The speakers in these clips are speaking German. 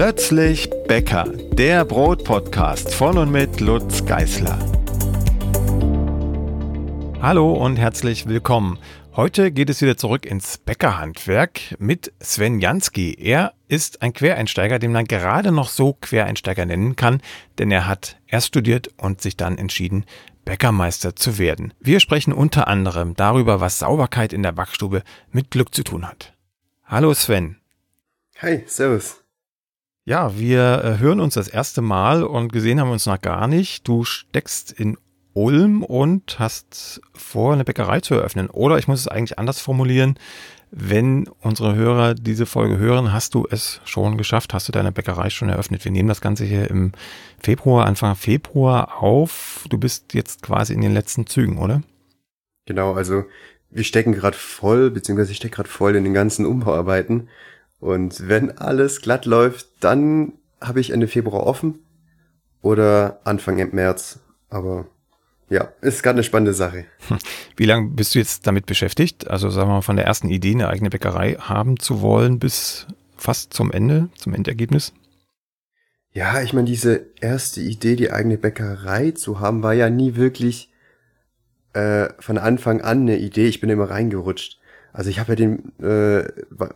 Plötzlich Bäcker, der Brotpodcast von und mit Lutz Geißler. Hallo und herzlich willkommen. Heute geht es wieder zurück ins Bäckerhandwerk mit Sven Jansky. Er ist ein Quereinsteiger, den man gerade noch so Quereinsteiger nennen kann, denn er hat erst studiert und sich dann entschieden, Bäckermeister zu werden. Wir sprechen unter anderem darüber, was Sauberkeit in der Backstube mit Glück zu tun hat. Hallo Sven. Hi, servus. Ja, wir äh, hören uns das erste Mal und gesehen haben wir uns noch gar nicht. Du steckst in Ulm und hast vor, eine Bäckerei zu eröffnen. Oder ich muss es eigentlich anders formulieren. Wenn unsere Hörer diese Folge hören, hast du es schon geschafft, hast du deine Bäckerei schon eröffnet. Wir nehmen das Ganze hier im Februar, Anfang Februar auf. Du bist jetzt quasi in den letzten Zügen, oder? Genau, also wir stecken gerade voll, beziehungsweise ich stecke gerade voll in den ganzen Umbauarbeiten. Und wenn alles glatt läuft, dann habe ich Ende Februar offen oder Anfang März. Aber ja, ist gerade eine spannende Sache. Wie lange bist du jetzt damit beschäftigt? Also sagen wir mal von der ersten Idee, eine eigene Bäckerei haben zu wollen, bis fast zum Ende, zum Endergebnis? Ja, ich meine, diese erste Idee, die eigene Bäckerei zu haben, war ja nie wirklich äh, von Anfang an eine Idee. Ich bin immer reingerutscht. Also ich habe ja den äh,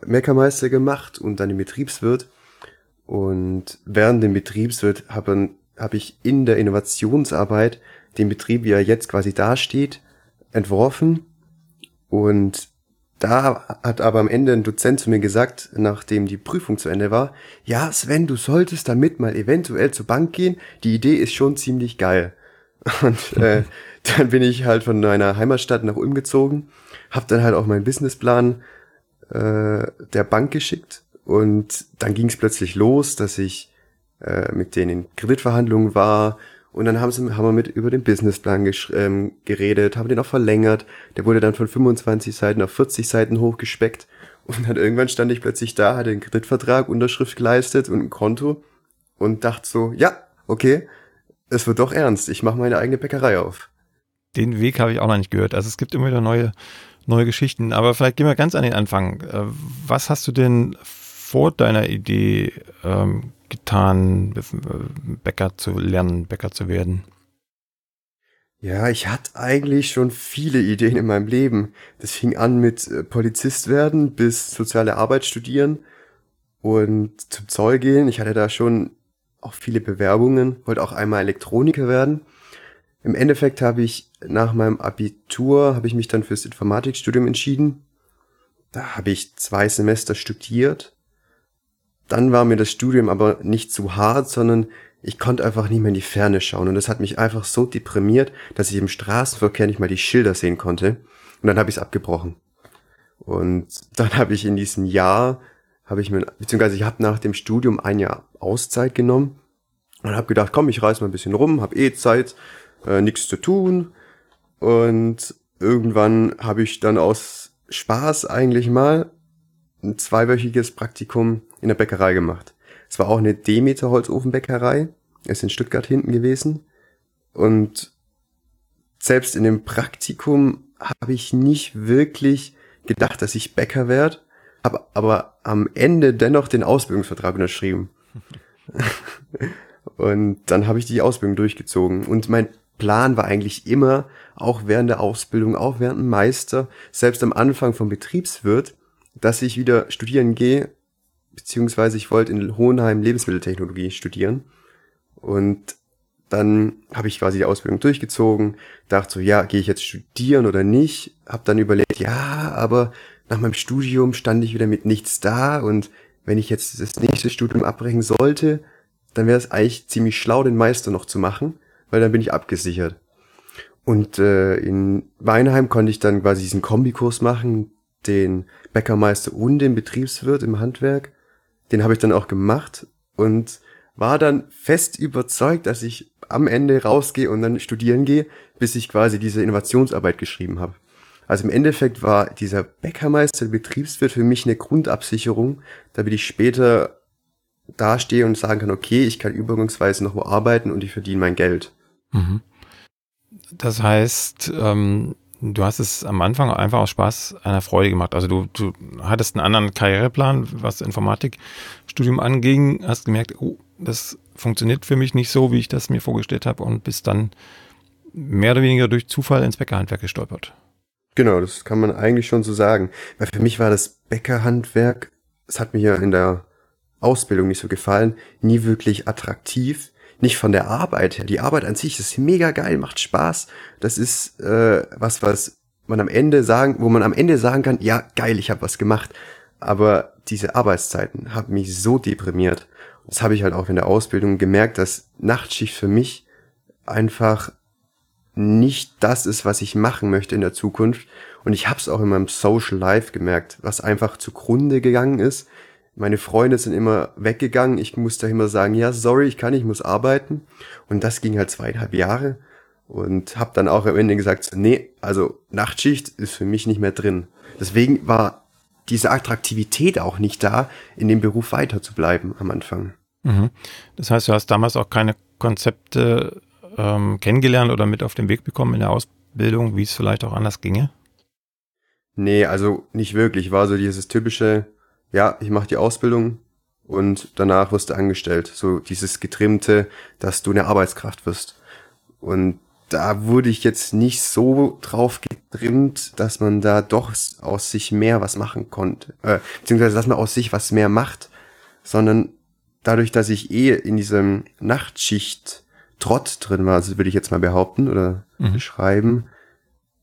Meckermeister gemacht und dann den Betriebswirt. Und während dem Betriebswirt habe hab ich in der Innovationsarbeit den Betrieb, wie er jetzt quasi dasteht, entworfen. Und da hat aber am Ende ein Dozent zu mir gesagt, nachdem die Prüfung zu Ende war, ja, Sven, du solltest damit mal eventuell zur Bank gehen. Die Idee ist schon ziemlich geil. Und äh, dann bin ich halt von meiner Heimatstadt nach Ulm gezogen habe dann halt auch meinen Businessplan äh, der Bank geschickt und dann ging es plötzlich los, dass ich äh, mit denen in Kreditverhandlungen war und dann haben, sie, haben wir mit über den Businessplan ähm, geredet, haben den auch verlängert. Der wurde dann von 25 Seiten auf 40 Seiten hochgespeckt und dann irgendwann stand ich plötzlich da, hatte einen Kreditvertrag, Unterschrift geleistet und ein Konto und dachte so, ja, okay, es wird doch ernst, ich mache meine eigene Bäckerei auf. Den Weg habe ich auch noch nicht gehört. Also es gibt immer wieder neue neue Geschichten. Aber vielleicht gehen wir ganz an den Anfang. Äh, was hast du denn vor deiner Idee ähm, getan, Bäcker zu lernen, Bäcker zu werden? Ja, ich hatte eigentlich schon viele Ideen in meinem Leben. Das fing an mit äh, Polizist werden bis soziale Arbeit studieren und zum Zoll gehen. Ich hatte da schon auch viele Bewerbungen, wollte auch einmal Elektroniker werden. Im Endeffekt habe ich nach meinem Abitur, habe ich mich dann fürs Informatikstudium entschieden. Da habe ich zwei Semester studiert. Dann war mir das Studium aber nicht zu hart, sondern ich konnte einfach nicht mehr in die Ferne schauen. Und das hat mich einfach so deprimiert, dass ich im Straßenverkehr nicht mal die Schilder sehen konnte. Und dann habe ich es abgebrochen. Und dann habe ich in diesem Jahr, habe ich mir, beziehungsweise ich habe nach dem Studium ein Jahr Auszeit genommen und habe gedacht, komm, ich reise mal ein bisschen rum, habe eh Zeit, äh, nichts zu tun. Und irgendwann habe ich dann aus Spaß eigentlich mal ein zweiwöchiges Praktikum in der Bäckerei gemacht. Es war auch eine Demeter Holzofenbäckerei, ist in Stuttgart hinten gewesen. Und selbst in dem Praktikum habe ich nicht wirklich gedacht, dass ich Bäcker werde, habe aber am Ende dennoch den Ausbildungsvertrag unterschrieben. und dann habe ich die Ausbildung durchgezogen. Und mein Plan war eigentlich immer, auch während der Ausbildung, auch während dem Meister, selbst am Anfang vom Betriebswirt, dass ich wieder studieren gehe, beziehungsweise ich wollte in Hohenheim Lebensmitteltechnologie studieren. Und dann habe ich quasi die Ausbildung durchgezogen, dachte so, ja, gehe ich jetzt studieren oder nicht? Hab dann überlegt, ja, aber nach meinem Studium stand ich wieder mit nichts da und wenn ich jetzt das nächste Studium abbrechen sollte, dann wäre es eigentlich ziemlich schlau, den Meister noch zu machen weil dann bin ich abgesichert. Und äh, in Weinheim konnte ich dann quasi diesen Kombikurs machen, den Bäckermeister und den Betriebswirt im Handwerk. Den habe ich dann auch gemacht und war dann fest überzeugt, dass ich am Ende rausgehe und dann studieren gehe, bis ich quasi diese Innovationsarbeit geschrieben habe. Also im Endeffekt war dieser Bäckermeister, Betriebswirt für mich eine Grundabsicherung, damit ich später dastehe und sagen kann, okay, ich kann übergangsweise noch wo arbeiten und ich verdiene mein Geld. Mhm. Das heißt, ähm, Du hast es am Anfang einfach aus Spaß einer Freude gemacht. Also du, du hattest einen anderen Karriereplan, was Informatikstudium anging, hast gemerkt, oh, das funktioniert für mich nicht so, wie ich das mir vorgestellt habe und bist dann mehr oder weniger durch Zufall ins Bäckerhandwerk gestolpert. Genau, das kann man eigentlich schon so sagen. Weil für mich war das Bäckerhandwerk, es hat mir ja in der Ausbildung nicht so gefallen, nie wirklich attraktiv. Nicht von der Arbeit her. Die Arbeit an sich ist mega geil, macht Spaß. Das ist äh, was, was man am Ende sagen, wo man am Ende sagen kann, ja, geil, ich habe was gemacht. Aber diese Arbeitszeiten haben mich so deprimiert. Das habe ich halt auch in der Ausbildung gemerkt, dass Nachtschicht für mich einfach nicht das ist, was ich machen möchte in der Zukunft. Und ich habe es auch in meinem Social Life gemerkt, was einfach zugrunde gegangen ist. Meine Freunde sind immer weggegangen. Ich musste immer sagen, ja, sorry, ich kann ich muss arbeiten. Und das ging halt zweieinhalb Jahre. Und habe dann auch am Ende gesagt, nee, also Nachtschicht ist für mich nicht mehr drin. Deswegen war diese Attraktivität auch nicht da, in dem Beruf weiter zu bleiben am Anfang. Mhm. Das heißt, du hast damals auch keine Konzepte ähm, kennengelernt oder mit auf den Weg bekommen in der Ausbildung, wie es vielleicht auch anders ginge? Nee, also nicht wirklich. War so dieses typische, ja, ich mache die Ausbildung und danach wirst du angestellt. So dieses getrimmte, dass du eine Arbeitskraft wirst. Und da wurde ich jetzt nicht so drauf getrimmt, dass man da doch aus sich mehr was machen konnte. Äh, beziehungsweise, dass man aus sich was mehr macht, sondern dadurch, dass ich eh in diesem Nachtschicht Trott drin war, also würde ich jetzt mal behaupten oder mhm. beschreiben,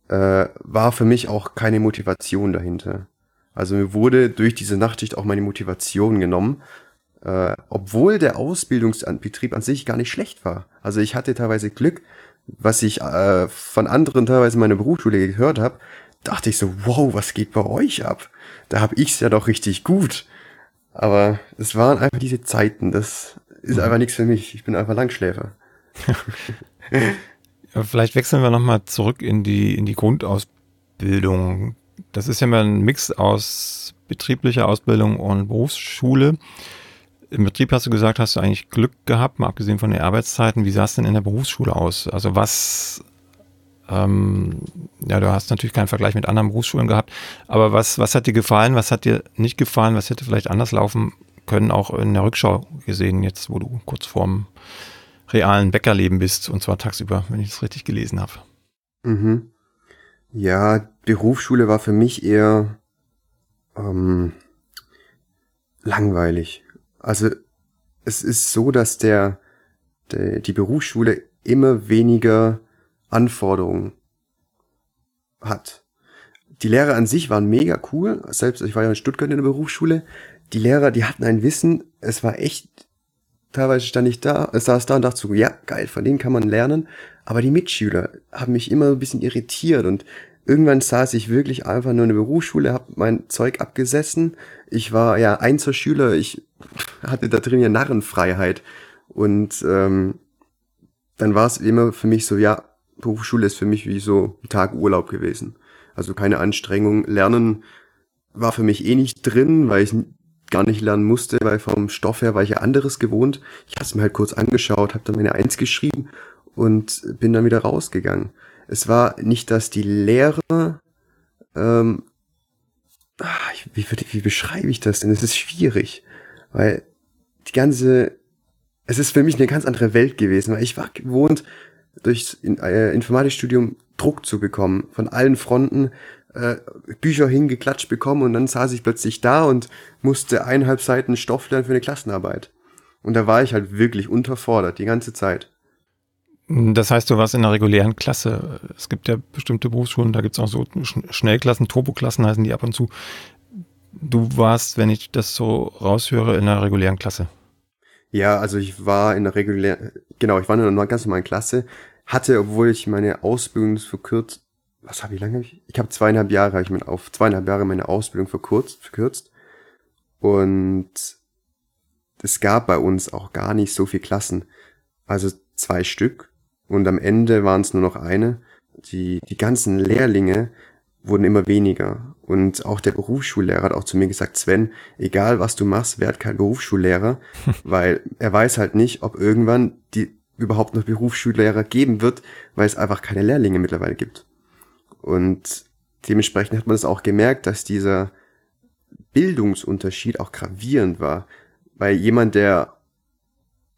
äh, war für mich auch keine Motivation dahinter. Also mir wurde durch diese Nachtschicht auch meine Motivation genommen, äh, obwohl der Ausbildungsbetrieb an sich gar nicht schlecht war. Also ich hatte teilweise Glück, was ich äh, von anderen teilweise in meiner Berufsschule gehört habe, dachte ich so, wow, was geht bei euch ab? Da hab ich's ja doch richtig gut. Aber es waren einfach diese Zeiten, das ist mhm. einfach nichts für mich. Ich bin einfach Langschläfer. Vielleicht wechseln wir nochmal zurück in die, in die Grundausbildung. Das ist ja mal ein Mix aus betrieblicher Ausbildung und Berufsschule. Im Betrieb hast du gesagt, hast du eigentlich Glück gehabt, mal abgesehen von den Arbeitszeiten. Wie sah es denn in der Berufsschule aus? Also was, ähm, ja, du hast natürlich keinen Vergleich mit anderen Berufsschulen gehabt, aber was, was hat dir gefallen, was hat dir nicht gefallen, was hätte vielleicht anders laufen können, auch in der Rückschau gesehen, jetzt wo du kurz vorm realen Bäckerleben bist, und zwar tagsüber, wenn ich das richtig gelesen habe. Mhm. Ja, Berufsschule war für mich eher ähm, langweilig. Also es ist so, dass der, der die Berufsschule immer weniger Anforderungen hat. Die Lehrer an sich waren mega cool. Selbst ich war ja in Stuttgart in der Berufsschule. Die Lehrer, die hatten ein Wissen. Es war echt teilweise stand ich da, saß da und dachte so, ja, geil, von denen kann man lernen. Aber die Mitschüler haben mich immer ein bisschen irritiert und irgendwann saß ich wirklich einfach nur in der Berufsschule, habe mein Zeug abgesessen. Ich war ja Einzelschüler, ich hatte da drin ja Narrenfreiheit. Und ähm, dann war es immer für mich so, ja, Berufsschule ist für mich wie so ein Tag Urlaub gewesen. Also keine Anstrengung. Lernen war für mich eh nicht drin, weil ich gar nicht lernen musste, weil vom Stoff her war ich ja anderes gewohnt. Ich habe es mir halt kurz angeschaut, habe dann meine Eins geschrieben und bin dann wieder rausgegangen. Es war nicht, dass die Lehrer, ähm, ach, wie, wie beschreibe ich das denn? Es ist schwierig, weil die ganze, es ist für mich eine ganz andere Welt gewesen, weil ich war gewohnt, durch äh, Informatikstudium Druck zu bekommen von allen Fronten äh, Bücher hingeklatscht bekommen und dann saß ich plötzlich da und musste eineinhalb Seiten Stoff lernen für eine Klassenarbeit. Und da war ich halt wirklich unterfordert die ganze Zeit. Das heißt, du warst in einer regulären Klasse. Es gibt ja bestimmte Berufsschulen, da gibt es auch so Schnellklassen, Turboklassen heißen die ab und zu. Du warst, wenn ich das so raushöre, in einer regulären Klasse. Ja, also ich war in einer regulären, genau, ich war in einer ganz normalen Klasse, hatte, obwohl ich meine Ausbildung verkürzt, was habe ich lange? Ich, ich habe zweieinhalb Jahre, habe ich mir auf zweieinhalb Jahre meine Ausbildung verkürzt, verkürzt. Und es gab bei uns auch gar nicht so viel Klassen. Also zwei Stück. Und am Ende waren es nur noch eine. Die, die ganzen Lehrlinge wurden immer weniger. Und auch der Berufsschullehrer hat auch zu mir gesagt, Sven, egal was du machst, werd kein Berufsschullehrer, weil er weiß halt nicht, ob irgendwann die überhaupt noch Berufsschullehrer geben wird, weil es einfach keine Lehrlinge mittlerweile gibt. Und dementsprechend hat man es auch gemerkt, dass dieser Bildungsunterschied auch gravierend war. Weil jemand, der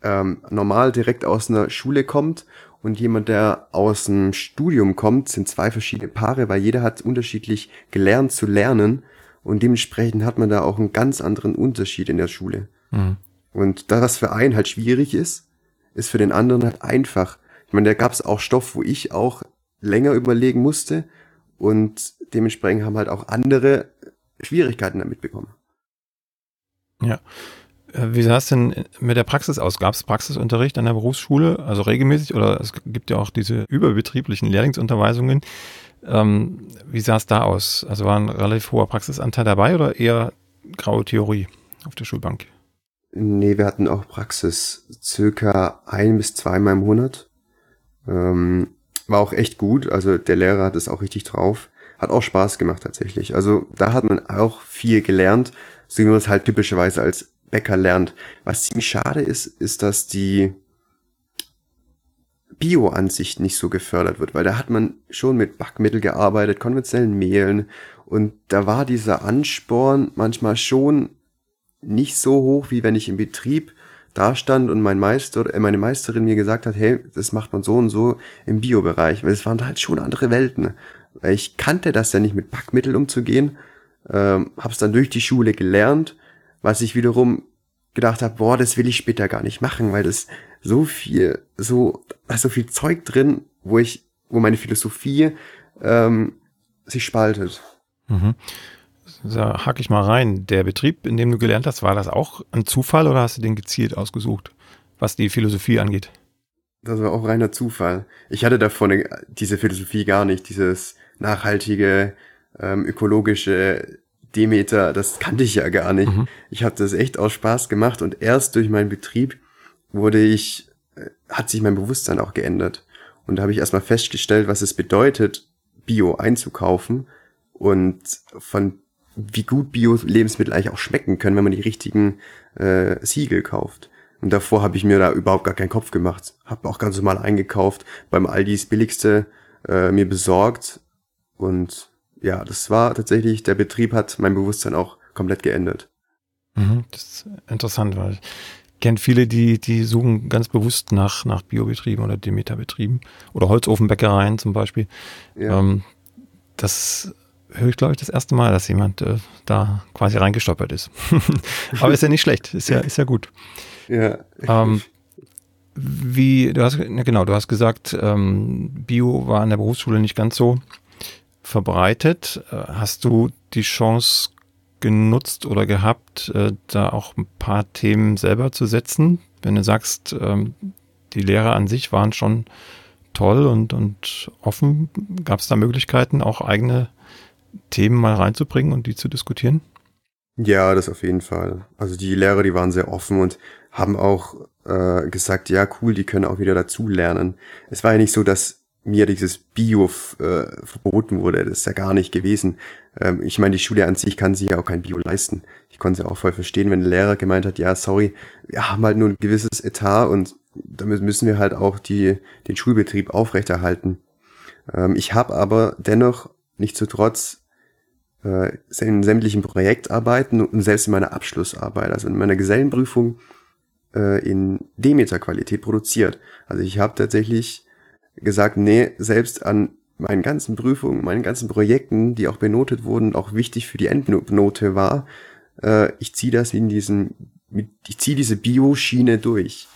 ähm, normal direkt aus einer Schule kommt und jemand, der aus dem Studium kommt, sind zwei verschiedene Paare, weil jeder hat unterschiedlich gelernt zu lernen und dementsprechend hat man da auch einen ganz anderen Unterschied in der Schule. Mhm. Und das, was für einen halt schwierig ist, ist für den anderen halt einfach. Ich meine, da gab es auch Stoff, wo ich auch länger überlegen musste und dementsprechend haben halt auch andere Schwierigkeiten damit bekommen. Ja. Äh, wie sah es denn mit der Praxis aus? Gab es Praxisunterricht an der Berufsschule, also regelmäßig, oder es gibt ja auch diese überbetrieblichen Lehrlingsunterweisungen. Ähm, wie sah es da aus? Also war ein relativ hoher Praxisanteil dabei oder eher graue Theorie auf der Schulbank? Nee, wir hatten auch Praxis circa ein bis zweimal im Monat. Ähm, war auch echt gut, also der Lehrer hat es auch richtig drauf. Hat auch Spaß gemacht tatsächlich. Also da hat man auch viel gelernt, so wie man es halt typischerweise als Bäcker lernt. Was ziemlich schade ist, ist, dass die Bio-Ansicht nicht so gefördert wird, weil da hat man schon mit Backmittel gearbeitet, konventionellen Mehlen und da war dieser Ansporn manchmal schon nicht so hoch, wie wenn ich im Betrieb da stand und mein Meister, äh, meine Meisterin mir gesagt hat, hey, das macht man so und so im Bio-Bereich, weil es waren halt schon andere Welten. Ich kannte das ja nicht mit Backmittel umzugehen, ähm, hab's dann durch die Schule gelernt, was ich wiederum gedacht habe, boah, das will ich später gar nicht machen, weil das so viel, so, da ist so viel Zeug drin, wo ich, wo meine Philosophie ähm, sich spaltet. Mhm. Da hake ich mal rein. Der Betrieb, in dem du gelernt hast, war das auch ein Zufall oder hast du den gezielt ausgesucht, was die Philosophie angeht? Das war auch reiner Zufall. Ich hatte davon diese Philosophie gar nicht, dieses nachhaltige, ähm, ökologische Demeter, das kannte ich ja gar nicht. Mhm. Ich habe das echt aus Spaß gemacht und erst durch meinen Betrieb wurde ich, äh, hat sich mein Bewusstsein auch geändert. Und da habe ich erstmal festgestellt, was es bedeutet, Bio einzukaufen und von wie gut Bio-Lebensmittel eigentlich auch schmecken können, wenn man die richtigen äh, Siegel kauft. Und davor habe ich mir da überhaupt gar keinen Kopf gemacht. Habe auch ganz normal eingekauft, beim Aldis billigste äh, mir besorgt. Und ja, das war tatsächlich, der Betrieb hat mein Bewusstsein auch komplett geändert. Mhm, das ist interessant, weil ich kenne viele, die, die suchen ganz bewusst nach, nach Biobetrieben oder Demeterbetrieben oder Holzofenbäckereien zum Beispiel. Ja. Ähm, das höre ich, glaube ich, das erste Mal, dass jemand äh, da quasi reingestoppert ist. Aber ist ja nicht schlecht, ist ja, ist ja gut. Ja. Ähm, wie, du hast, genau, du hast gesagt, ähm, Bio war an der Berufsschule nicht ganz so verbreitet. Äh, hast du die Chance genutzt oder gehabt, äh, da auch ein paar Themen selber zu setzen? Wenn du sagst, ähm, die Lehrer an sich waren schon toll und, und offen, gab es da Möglichkeiten, auch eigene Themen mal reinzubringen und die zu diskutieren? Ja, das auf jeden Fall. Also die Lehrer, die waren sehr offen und haben auch äh, gesagt, ja cool, die können auch wieder dazu lernen. Es war ja nicht so, dass mir dieses Bio äh, verboten wurde. Das ist ja gar nicht gewesen. Ähm, ich meine, die Schule an sich kann sich ja auch kein Bio leisten. Ich konnte es ja auch voll verstehen, wenn der Lehrer gemeint hat, ja, sorry, wir haben halt nur ein gewisses Etat und damit müssen wir halt auch die, den Schulbetrieb aufrechterhalten. Ähm, ich habe aber dennoch nicht zu trotz äh, in sämtlichen Projektarbeiten und selbst in meiner Abschlussarbeit, also in meiner Gesellenprüfung, äh, in Demeter-Qualität produziert. Also ich habe tatsächlich gesagt, nee, selbst an meinen ganzen Prüfungen, meinen ganzen Projekten, die auch benotet wurden, auch wichtig für die Endnote war, äh, ich ziehe das in diesen, ich ziehe diese Bio-Schiene durch.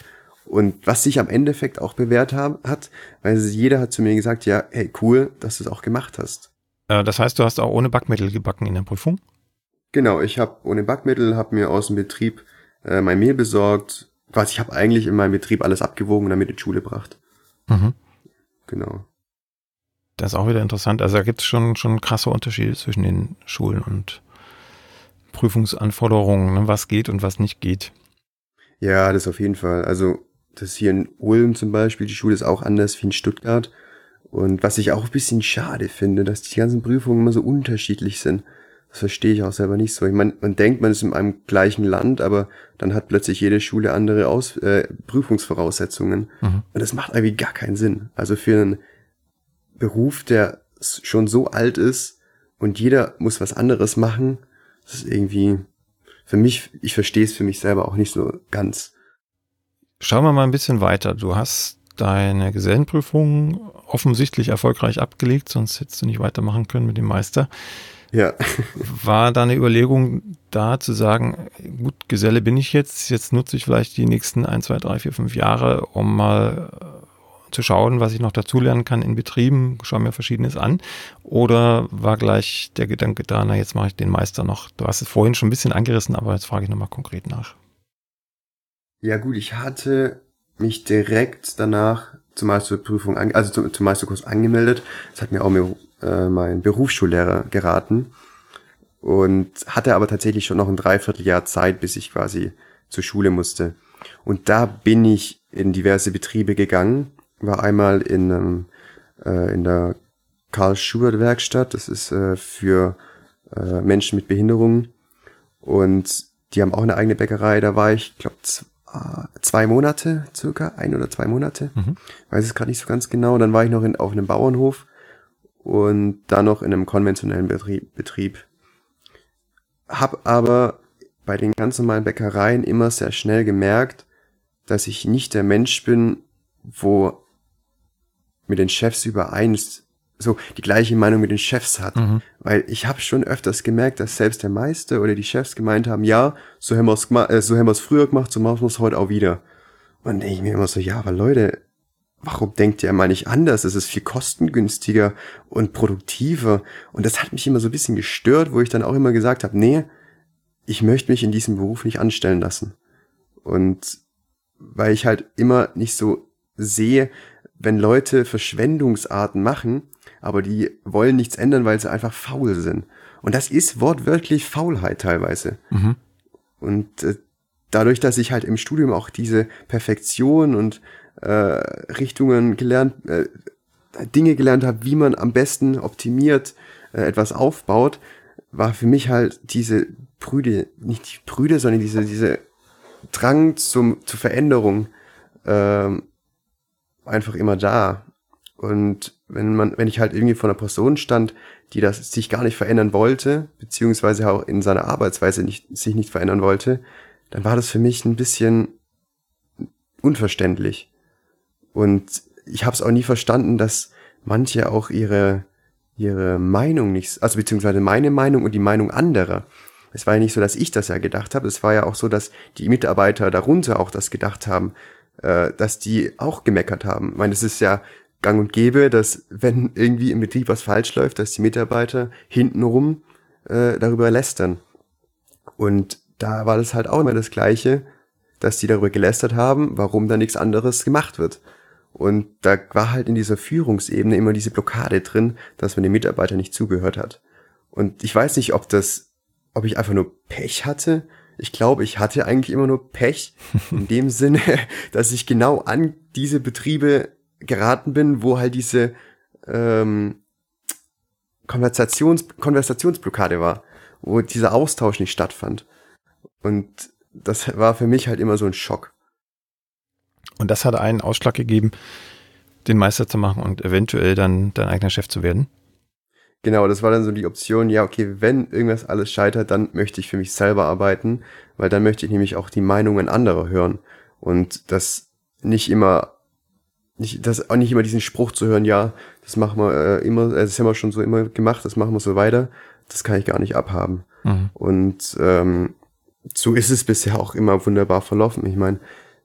Und was sich am Endeffekt auch bewährt haben, hat, weil jeder hat zu mir gesagt, ja, hey, cool, dass du es auch gemacht hast. Äh, das heißt, du hast auch ohne Backmittel gebacken in der Prüfung? Genau, ich habe ohne Backmittel, habe mir aus dem Betrieb äh, mein Mehl besorgt. Was ich habe eigentlich in meinem Betrieb alles abgewogen und damit in die Schule gebracht. Mhm. Genau. Das ist auch wieder interessant. Also da gibt es schon, schon krasse Unterschiede zwischen den Schulen und Prüfungsanforderungen, ne? was geht und was nicht geht. Ja, das auf jeden Fall. Also das hier in Ulm zum Beispiel, die Schule ist auch anders wie in Stuttgart. Und was ich auch ein bisschen schade finde, dass die ganzen Prüfungen immer so unterschiedlich sind. Das verstehe ich auch selber nicht so. Ich meine, man denkt, man ist in einem gleichen Land, aber dann hat plötzlich jede Schule andere Aus äh, Prüfungsvoraussetzungen. Mhm. Und das macht irgendwie gar keinen Sinn. Also für einen Beruf, der schon so alt ist und jeder muss was anderes machen, das ist irgendwie für mich, ich verstehe es für mich selber auch nicht so ganz. Schauen wir mal ein bisschen weiter. Du hast deine Gesellenprüfung offensichtlich erfolgreich abgelegt, sonst hättest du nicht weitermachen können mit dem Meister. Ja. War da eine Überlegung da zu sagen, gut, Geselle bin ich jetzt, jetzt nutze ich vielleicht die nächsten ein, zwei, drei, vier, fünf Jahre, um mal äh, zu schauen, was ich noch dazulernen kann in Betrieben, schaue mir Verschiedenes an. Oder war gleich der Gedanke da, na, jetzt mache ich den Meister noch. Du hast es vorhin schon ein bisschen angerissen, aber jetzt frage ich nochmal konkret nach. Ja gut, ich hatte mich direkt danach zur Meisterprüfung, also zum, zum Meisterkurs angemeldet. Das hat mir auch mir, äh, mein Berufsschullehrer geraten. Und hatte aber tatsächlich schon noch ein Dreivierteljahr Zeit, bis ich quasi zur Schule musste. Und da bin ich in diverse Betriebe gegangen. War einmal in, ähm, äh, in der Karl Schubert Werkstatt. Das ist äh, für äh, Menschen mit Behinderungen. Und die haben auch eine eigene Bäckerei. Da war ich, glaube zwei Monate circa, ein oder zwei Monate. Mhm. Weiß es gerade nicht so ganz genau. Dann war ich noch in, auf einem Bauernhof und dann noch in einem konventionellen Betrieb. Betrieb. Hab aber bei den ganz normalen Bäckereien immer sehr schnell gemerkt, dass ich nicht der Mensch bin, wo mit den Chefs übereins so die gleiche Meinung mit den Chefs hat. Mhm. Weil ich habe schon öfters gemerkt, dass selbst der Meister oder die Chefs gemeint haben, ja, so haben wir es äh, so haben wir's früher gemacht, so machen wir es heute auch wieder. Und denke ich mir immer so, ja, aber Leute, warum denkt ihr mal nicht anders? Es ist viel kostengünstiger und produktiver. Und das hat mich immer so ein bisschen gestört, wo ich dann auch immer gesagt habe, nee, ich möchte mich in diesem Beruf nicht anstellen lassen. Und weil ich halt immer nicht so sehe, wenn Leute Verschwendungsarten machen, aber die wollen nichts ändern, weil sie einfach faul sind. Und das ist wortwörtlich Faulheit teilweise. Mhm. Und äh, dadurch, dass ich halt im Studium auch diese Perfektion und äh, Richtungen gelernt, äh, Dinge gelernt habe, wie man am besten optimiert äh, etwas aufbaut, war für mich halt diese Brüde, nicht die Brüde, sondern diese, diese Drang zum, zur Veränderung äh, einfach immer da. Und wenn man, wenn ich halt irgendwie vor einer Person stand, die das sich gar nicht verändern wollte, beziehungsweise auch in seiner Arbeitsweise nicht, sich nicht verändern wollte, dann war das für mich ein bisschen unverständlich. Und ich habe es auch nie verstanden, dass manche auch ihre, ihre Meinung nicht, also beziehungsweise meine Meinung und die Meinung anderer. Es war ja nicht so, dass ich das ja gedacht habe, es war ja auch so, dass die Mitarbeiter darunter auch das gedacht haben, äh, dass die auch gemeckert haben. Ich meine, es ist ja gang und gäbe, dass wenn irgendwie im Betrieb was falsch läuft, dass die Mitarbeiter hintenrum äh, darüber lästern. Und da war das halt auch immer das Gleiche, dass die darüber gelästert haben, warum da nichts anderes gemacht wird. Und da war halt in dieser Führungsebene immer diese Blockade drin, dass man den Mitarbeiter nicht zugehört hat. Und ich weiß nicht, ob das, ob ich einfach nur Pech hatte. Ich glaube, ich hatte eigentlich immer nur Pech in dem Sinne, dass ich genau an diese Betriebe geraten bin, wo halt diese ähm, Konversations Konversationsblockade war, wo dieser Austausch nicht stattfand. Und das war für mich halt immer so ein Schock. Und das hat einen Ausschlag gegeben, den Meister zu machen und eventuell dann dein eigener Chef zu werden? Genau, das war dann so die Option, ja, okay, wenn irgendwas alles scheitert, dann möchte ich für mich selber arbeiten, weil dann möchte ich nämlich auch die Meinungen anderer hören und das nicht immer nicht, das auch nicht immer diesen Spruch zu hören, ja, das machen wir äh, immer, äh, das haben wir schon so immer gemacht, das machen wir so weiter, das kann ich gar nicht abhaben. Mhm. Und ähm, so ist es bisher auch immer wunderbar verlaufen. Ich meine,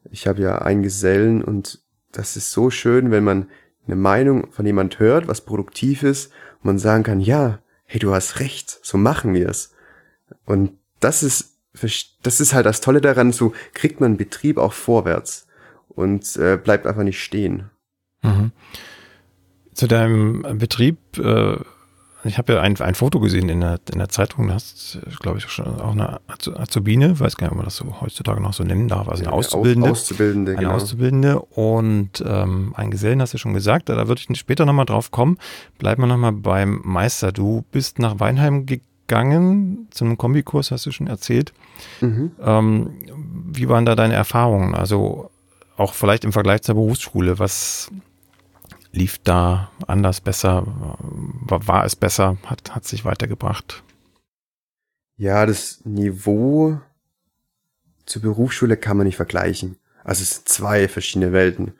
ich habe ja einen Gesellen und das ist so schön, wenn man eine Meinung von jemand hört, was produktiv ist, und man sagen kann, ja, hey, du hast recht, so machen wir es. Und das ist, das ist halt das Tolle daran, so kriegt man Betrieb auch vorwärts und äh, bleibt einfach nicht stehen. Mhm. Zu deinem Betrieb, äh, ich habe ja ein, ein Foto gesehen in der, in der Zeitung, da hast glaube ich, schon auch eine Azubine, weiß gar nicht, ob man das so heutzutage noch so nennen darf, also eine Auszubildende. Auszubildende, eine genau. Auszubildende und ähm, ein Gesellen, hast du schon gesagt, da würde ich später nochmal drauf kommen. Bleiben wir nochmal beim Meister. Du bist nach Weinheim gegangen, zu einem Kombikurs, hast du schon erzählt. Mhm. Ähm, wie waren da deine Erfahrungen? Also auch vielleicht im Vergleich zur Berufsschule, was lief da anders, besser? War, war es besser? Hat, hat sich weitergebracht? Ja, das Niveau zur Berufsschule kann man nicht vergleichen. Also es sind zwei verschiedene Welten.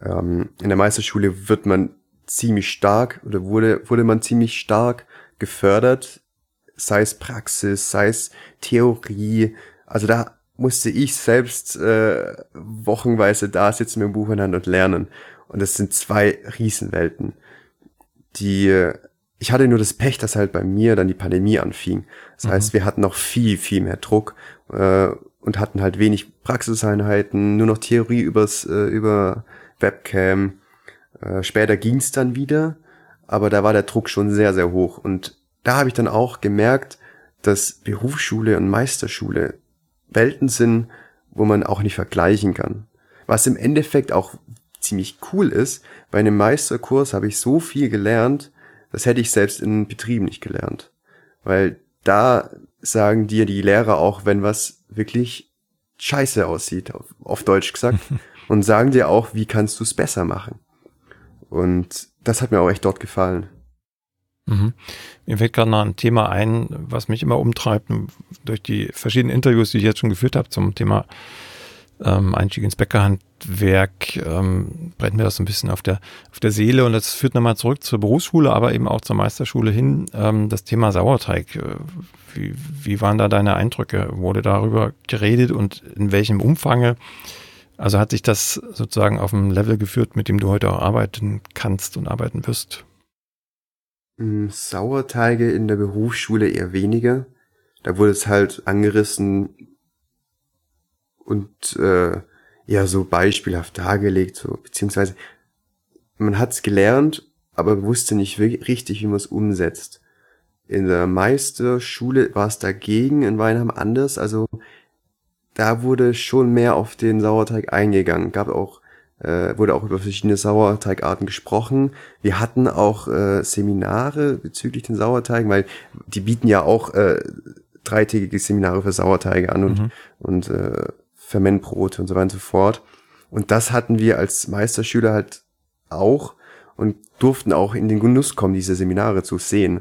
Ähm, in der Meisterschule wird man ziemlich stark oder wurde, wurde man ziemlich stark gefördert, sei es Praxis, sei es Theorie. Also da musste ich selbst äh, wochenweise da sitzen mit dem Buch in Hand und lernen. Und das sind zwei Riesenwelten. Die, ich hatte nur das Pech, dass halt bei mir dann die Pandemie anfing. Das mhm. heißt, wir hatten noch viel, viel mehr Druck äh, und hatten halt wenig Praxiseinheiten, nur noch Theorie übers, äh, über Webcam. Äh, später ging's dann wieder, aber da war der Druck schon sehr, sehr hoch. Und da habe ich dann auch gemerkt, dass Berufsschule und Meisterschule Welten sind, wo man auch nicht vergleichen kann. Was im Endeffekt auch ziemlich cool ist, bei einem Meisterkurs habe ich so viel gelernt, das hätte ich selbst in Betrieben nicht gelernt. Weil da sagen dir die Lehrer auch, wenn was wirklich scheiße aussieht, auf, auf Deutsch gesagt, und sagen dir auch, wie kannst du es besser machen. Und das hat mir auch echt dort gefallen. Mhm. Mir fällt gerade noch ein Thema ein, was mich immer umtreibt, durch die verschiedenen Interviews, die ich jetzt schon geführt habe zum Thema ähm, Einstieg ins Bäckerhandwerk, ähm, brennt mir das so ein bisschen auf der, auf der Seele und das führt nochmal zurück zur Berufsschule, aber eben auch zur Meisterschule hin, ähm, das Thema Sauerteig. Äh, wie, wie waren da deine Eindrücke? Wurde darüber geredet und in welchem Umfange? Also hat sich das sozusagen auf ein Level geführt, mit dem du heute auch arbeiten kannst und arbeiten wirst? Hm, Sauerteige in der Berufsschule eher weniger. Da wurde es halt angerissen und äh, ja so beispielhaft dargelegt, so beziehungsweise man hat es gelernt, aber wusste nicht richtig, wie man es umsetzt. In der Meisterschule war es dagegen, in Weinheim anders. Also da wurde schon mehr auf den Sauerteig eingegangen. Gab auch äh, wurde auch über verschiedene Sauerteigarten gesprochen. Wir hatten auch äh, Seminare bezüglich den Sauerteigen, weil die bieten ja auch äh, dreitägige Seminare für Sauerteige an und, mhm. und äh, Fermentbrote und so weiter und so fort. Und das hatten wir als Meisterschüler halt auch und durften auch in den Genuss kommen, diese Seminare zu sehen.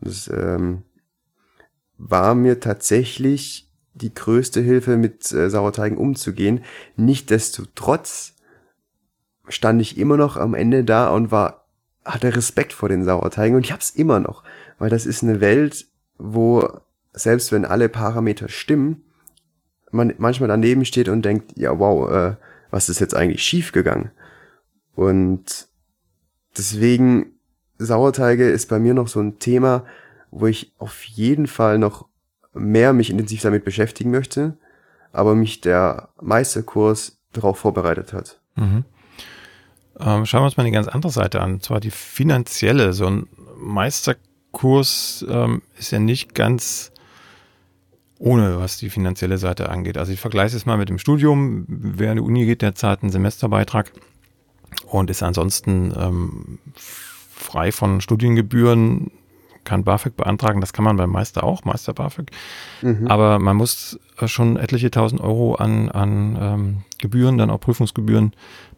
Und das ähm, war mir tatsächlich die größte Hilfe, mit äh, Sauerteigen umzugehen. Nichtsdestotrotz stand ich immer noch am Ende da und war, hatte Respekt vor den Sauerteigen und ich hab's immer noch, weil das ist eine Welt, wo selbst wenn alle Parameter stimmen, man manchmal daneben steht und denkt, ja wow, äh, was ist jetzt eigentlich schief gegangen? Und deswegen Sauerteige ist bei mir noch so ein Thema, wo ich auf jeden Fall noch mehr mich intensiv damit beschäftigen möchte, aber mich der Meisterkurs darauf vorbereitet hat. Mhm. Ähm, schauen wir uns mal die ganz andere Seite an, und zwar die finanzielle. So ein Meisterkurs ähm, ist ja nicht ganz ohne, was die finanzielle Seite angeht. Also ich vergleiche es mal mit dem Studium. Wer an die Uni geht, der zahlt einen Semesterbeitrag und ist ansonsten ähm, frei von Studiengebühren, kann BAföG beantragen. Das kann man beim Meister auch, Meister BAföG. Mhm. Aber man muss schon etliche tausend Euro an, an ähm, Gebühren, dann auch Prüfungsgebühren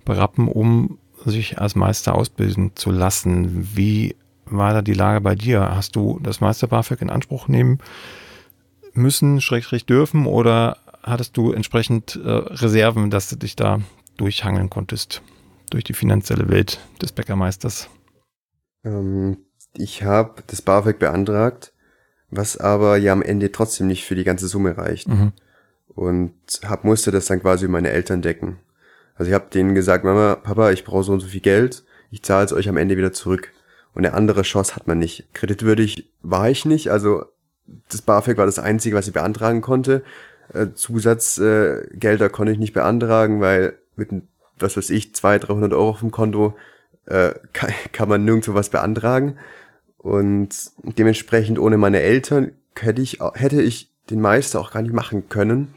berappen, um sich als Meister ausbilden zu lassen. Wie war da die Lage bei dir? Hast du das Meister BAföG in Anspruch nehmen müssen, schrägstrich dürfen oder hattest du entsprechend äh, Reserven, dass du dich da durchhangeln konntest durch die finanzielle Welt des Bäckermeisters? Ähm, ich habe das BAföG beantragt, was aber ja am Ende trotzdem nicht für die ganze Summe reicht. Mhm. Und hab, musste das dann quasi meine Eltern decken. Also ich habe denen gesagt, Mama, Papa, ich brauche so und so viel Geld, ich zahle es euch am Ende wieder zurück. Und eine andere Chance hat man nicht. Kreditwürdig war ich nicht, also das BAföG war das Einzige, was ich beantragen konnte. Äh, Zusatzgelder äh, konnte ich nicht beantragen, weil mit, was weiß ich, 200, 300 Euro auf dem Konto äh, kann, kann man nirgendwo was beantragen. Und dementsprechend ohne meine Eltern hätte ich, hätte ich den Meister auch gar nicht machen können,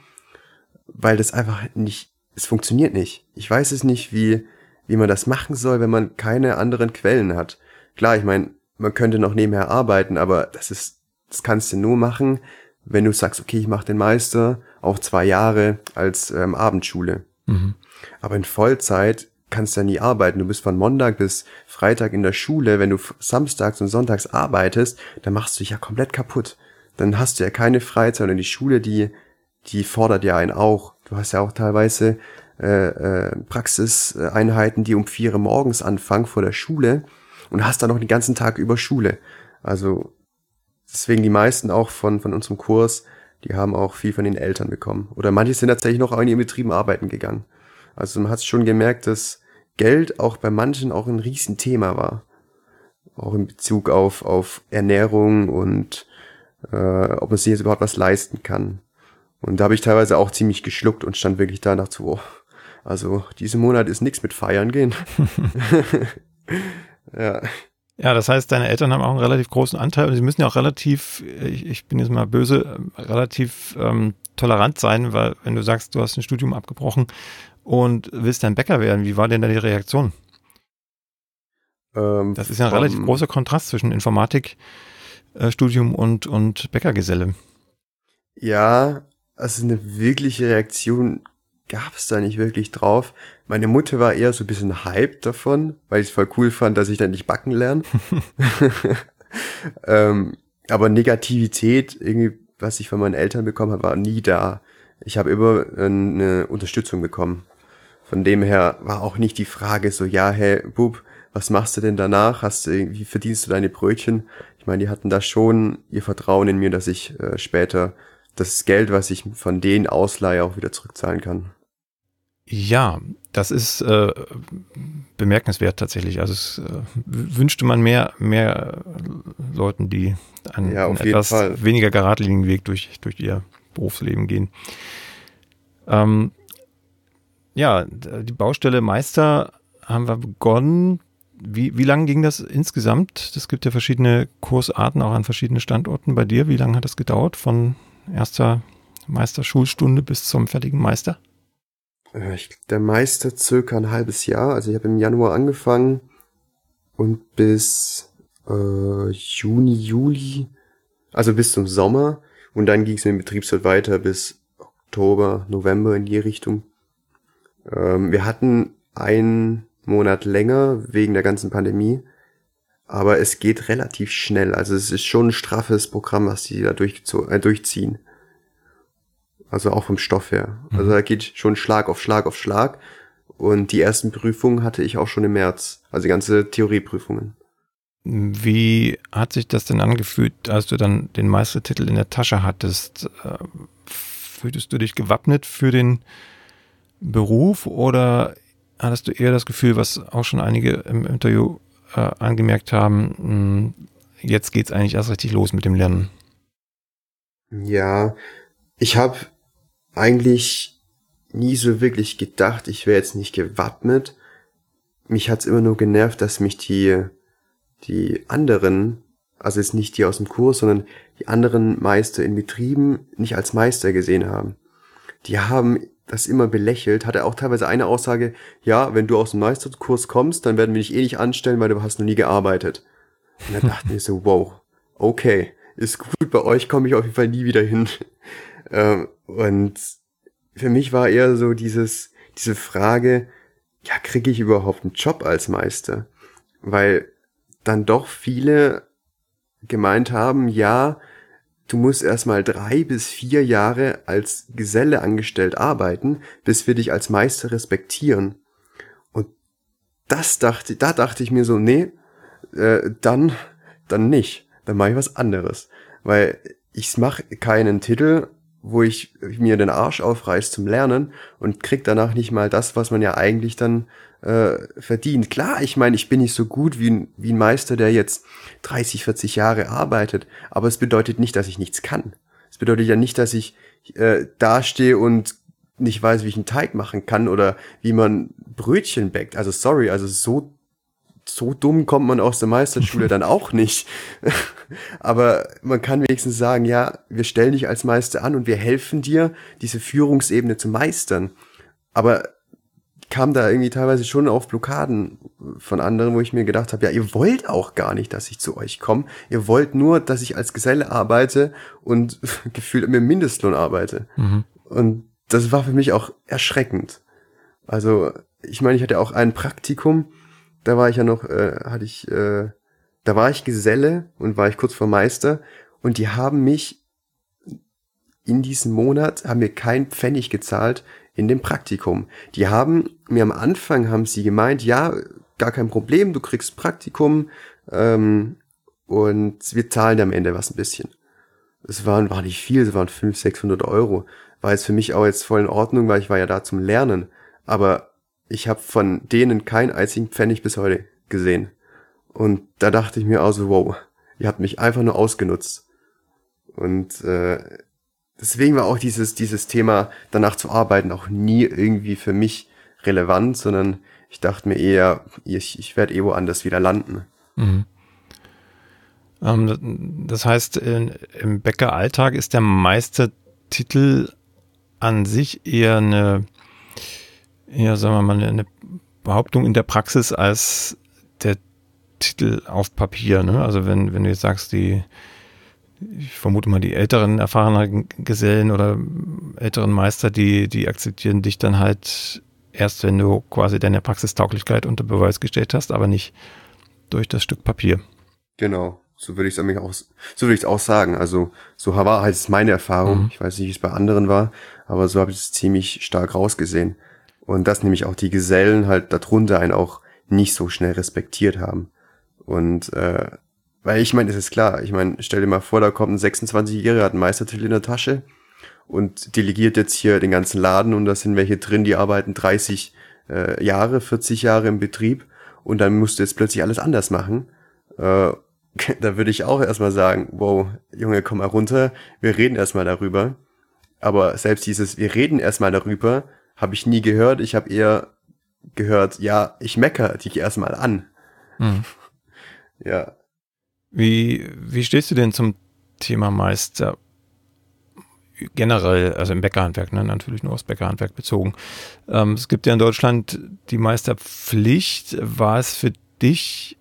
weil das einfach nicht es funktioniert nicht. Ich weiß es nicht, wie, wie man das machen soll, wenn man keine anderen Quellen hat. Klar, ich meine, man könnte noch nebenher arbeiten, aber das ist, das kannst du nur machen, wenn du sagst, okay, ich mache den Meister auch zwei Jahre als ähm, Abendschule. Mhm. Aber in Vollzeit kannst ja nie arbeiten. Du bist von Montag bis Freitag in der Schule. Wenn du samstags und sonntags arbeitest, dann machst du dich ja komplett kaputt. Dann hast du ja keine Freizeit und die Schule, die, die fordert ja einen auch. Du hast ja auch teilweise äh, äh, Praxiseinheiten, die um vier Uhr morgens anfangen vor der Schule und hast dann noch den ganzen Tag über Schule. Also deswegen die meisten auch von, von unserem Kurs, die haben auch viel von den Eltern bekommen. Oder manche sind tatsächlich noch in ihren Betrieben arbeiten gegangen. Also man hat schon gemerkt, dass Geld auch bei manchen auch ein Riesenthema war. Auch in Bezug auf, auf Ernährung und äh, ob man sich jetzt überhaupt was leisten kann. Und da habe ich teilweise auch ziemlich geschluckt und stand wirklich danach zu, oh, also diesen Monat ist nichts mit Feiern gehen. ja. Ja, das heißt, deine Eltern haben auch einen relativ großen Anteil und sie müssen ja auch relativ, ich, ich bin jetzt mal böse, relativ ähm, tolerant sein, weil wenn du sagst, du hast ein Studium abgebrochen und willst dann Bäcker werden, wie war denn da die Reaktion? Ähm, das ist ja ein relativ großer Kontrast zwischen Informatikstudium und, und Bäckergeselle. Ja, also eine wirkliche Reaktion gab es da nicht wirklich drauf. Meine Mutter war eher so ein bisschen hyped davon, weil ich es voll cool fand, dass ich dann nicht backen lerne. ähm, aber Negativität, irgendwie, was ich von meinen Eltern bekommen habe, war nie da. Ich habe immer eine Unterstützung bekommen. Von dem her war auch nicht die Frage so, ja, hey, Bub, was machst du denn danach? Hast du irgendwie verdienst du deine Brötchen? Ich meine, die hatten da schon ihr Vertrauen in mir, dass ich äh, später das Geld, was ich von denen ausleihe, auch wieder zurückzahlen kann. Ja, das ist äh, bemerkenswert tatsächlich. Also es äh, wünschte man mehr, mehr Leuten, die einen, ja, einen etwas Fall. weniger geradlinigen Weg durch, durch ihr Berufsleben gehen. Ähm, ja, die Baustelle Meister haben wir begonnen. Wie, wie lange ging das insgesamt? Es gibt ja verschiedene Kursarten auch an verschiedenen Standorten bei dir. Wie lange hat das gedauert von erster Meisterschulstunde bis zum fertigen Meister? Äh, der Meister circa ein halbes Jahr. Also ich habe im Januar angefangen und bis äh, Juni, Juli, also bis zum Sommer. Und dann ging es mit dem Betriebswirt weiter bis Oktober, November in die Richtung. Ähm, wir hatten einen Monat länger wegen der ganzen Pandemie, aber es geht relativ schnell. Also es ist schon ein straffes Programm, was die da äh, durchziehen. Also auch vom Stoff her. Also mhm. da geht schon Schlag auf Schlag auf Schlag. Und die ersten Prüfungen hatte ich auch schon im März. Also die ganze Theorieprüfungen. Wie hat sich das denn angefühlt, als du dann den Meistertitel in der Tasche hattest? Äh, fühltest du dich gewappnet für den Beruf oder hattest du eher das Gefühl, was auch schon einige im Interview äh, angemerkt haben, mh, hm, jetzt geht's eigentlich erst richtig los mit dem Lernen? Ja, ich habe eigentlich nie so wirklich gedacht, ich wäre jetzt nicht gewappnet. Mich hat's immer nur genervt, dass mich die, die anderen, also jetzt nicht die aus dem Kurs, sondern die anderen Meister in Betrieben nicht als Meister gesehen haben. Die haben das immer belächelt, hatte auch teilweise eine Aussage, ja, wenn du aus dem Meisterkurs kommst, dann werden wir dich eh nicht anstellen, weil du hast noch nie gearbeitet. Und dann dachte ich so, wow, okay, ist gut, bei euch komme ich auf jeden Fall nie wieder hin. Ähm, und für mich war eher so dieses, diese Frage, ja, kriege ich überhaupt einen Job als Meister? Weil dann doch viele gemeint haben, ja, du musst erstmal drei bis vier Jahre als Geselle angestellt arbeiten, bis wir dich als Meister respektieren. Und das dachte, da dachte ich mir so, nee, äh, dann, dann nicht. Dann mache ich was anderes. Weil ich mache keinen Titel wo ich mir den Arsch aufreiß zum Lernen und krieg danach nicht mal das, was man ja eigentlich dann äh, verdient. Klar, ich meine, ich bin nicht so gut wie ein, wie ein Meister, der jetzt 30, 40 Jahre arbeitet, aber es bedeutet nicht, dass ich nichts kann. Es bedeutet ja nicht, dass ich äh, dastehe und nicht weiß, wie ich einen Teig machen kann oder wie man Brötchen backt. Also sorry, also so so dumm kommt man aus der Meisterschule dann auch nicht. Aber man kann wenigstens sagen, ja, wir stellen dich als Meister an und wir helfen dir, diese Führungsebene zu meistern. Aber kam da irgendwie teilweise schon auf Blockaden von anderen, wo ich mir gedacht habe, ja, ihr wollt auch gar nicht, dass ich zu euch komme. Ihr wollt nur, dass ich als Geselle arbeite und gefühlt mit Mindestlohn arbeite. Mhm. Und das war für mich auch erschreckend. Also, ich meine, ich hatte auch ein Praktikum, da war ich ja noch, äh, hatte ich, äh, da war ich Geselle und war ich kurz vor Meister und die haben mich in diesem Monat, haben mir kein Pfennig gezahlt in dem Praktikum. Die haben mir am Anfang, haben sie gemeint, ja, gar kein Problem, du kriegst Praktikum ähm, und wir zahlen am Ende was ein bisschen. Es waren, war nicht viel, es waren 500, 600 Euro. War jetzt für mich auch jetzt voll in Ordnung, weil ich war ja da zum Lernen. Aber ich habe von denen keinen einzigen Pfennig bis heute gesehen. Und da dachte ich mir auch so, wow, ihr habt mich einfach nur ausgenutzt. Und äh, deswegen war auch dieses, dieses Thema, danach zu arbeiten, auch nie irgendwie für mich relevant, sondern ich dachte mir eher, ich, ich werde eh woanders wieder landen. Mhm. Ähm, das heißt, im Bäckeralltag ist der Meistertitel an sich eher eine, eher, sagen wir mal, eine Behauptung in der Praxis als der Titel auf Papier. Ne? Also wenn, wenn du jetzt sagst, die, ich vermute mal, die älteren erfahrenen Gesellen oder älteren Meister, die, die akzeptieren dich dann halt erst, wenn du quasi deine Praxistauglichkeit unter Beweis gestellt hast, aber nicht durch das Stück Papier. Genau. So würde ich es auch, so würde ich auch sagen. Also so war halt meine Erfahrung. Mhm. Ich weiß nicht, wie es bei anderen war, aber so habe ich es ziemlich stark rausgesehen. Und dass nämlich auch die Gesellen halt darunter einen auch nicht so schnell respektiert haben. Und äh, weil ich meine, es ist klar, ich meine, stell dir mal vor, da kommt ein 26-Jähriger, hat einen Meistertitel in der Tasche und delegiert jetzt hier den ganzen Laden und da sind welche drin, die arbeiten 30 äh, Jahre, 40 Jahre im Betrieb und dann musst du jetzt plötzlich alles anders machen. Äh, da würde ich auch erstmal sagen, wow, Junge, komm mal runter, wir reden erstmal darüber. Aber selbst dieses, wir reden erstmal darüber, habe ich nie gehört. Ich habe eher gehört, ja, ich mecker dich erstmal an. Mhm. Ja. Wie, wie stehst du denn zum Thema Meister? Generell, also im Bäckerhandwerk, ne? natürlich nur aufs Bäckerhandwerk bezogen. Ähm, es gibt ja in Deutschland die Meisterpflicht. War es für dich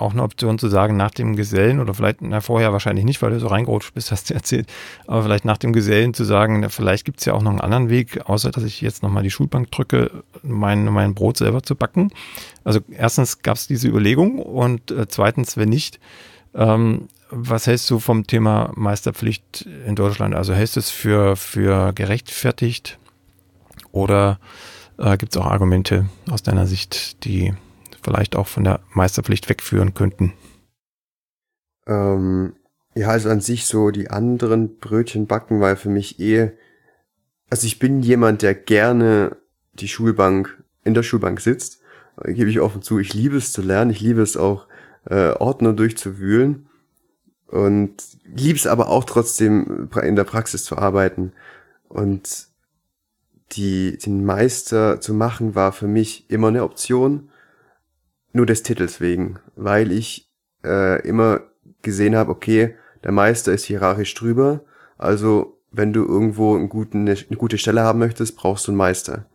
auch eine Option zu sagen, nach dem Gesellen oder vielleicht, na vorher wahrscheinlich nicht, weil du so reingerutscht bist, hast du erzählt, aber vielleicht nach dem Gesellen zu sagen, na, vielleicht gibt es ja auch noch einen anderen Weg, außer dass ich jetzt nochmal die Schulbank drücke, mein, mein Brot selber zu backen. Also erstens gab es diese Überlegung und äh, zweitens, wenn nicht, ähm, was hältst du vom Thema Meisterpflicht in Deutschland? Also hältst du es für, für gerechtfertigt oder äh, gibt es auch Argumente aus deiner Sicht, die vielleicht auch von der Meisterpflicht wegführen könnten? Ähm, ja, also an sich so die anderen Brötchen backen war für mich eh, also ich bin jemand, der gerne die Schulbank, in der Schulbank sitzt, gebe ich offen zu, ich liebe es zu lernen, ich liebe es auch, äh, Ordner durchzuwühlen und liebe es aber auch trotzdem in der Praxis zu arbeiten. Und die, den Meister zu machen war für mich immer eine Option nur des Titels wegen, weil ich äh, immer gesehen habe, okay, der Meister ist hierarchisch drüber, also wenn du irgendwo einen guten, eine gute Stelle haben möchtest, brauchst du einen Meister.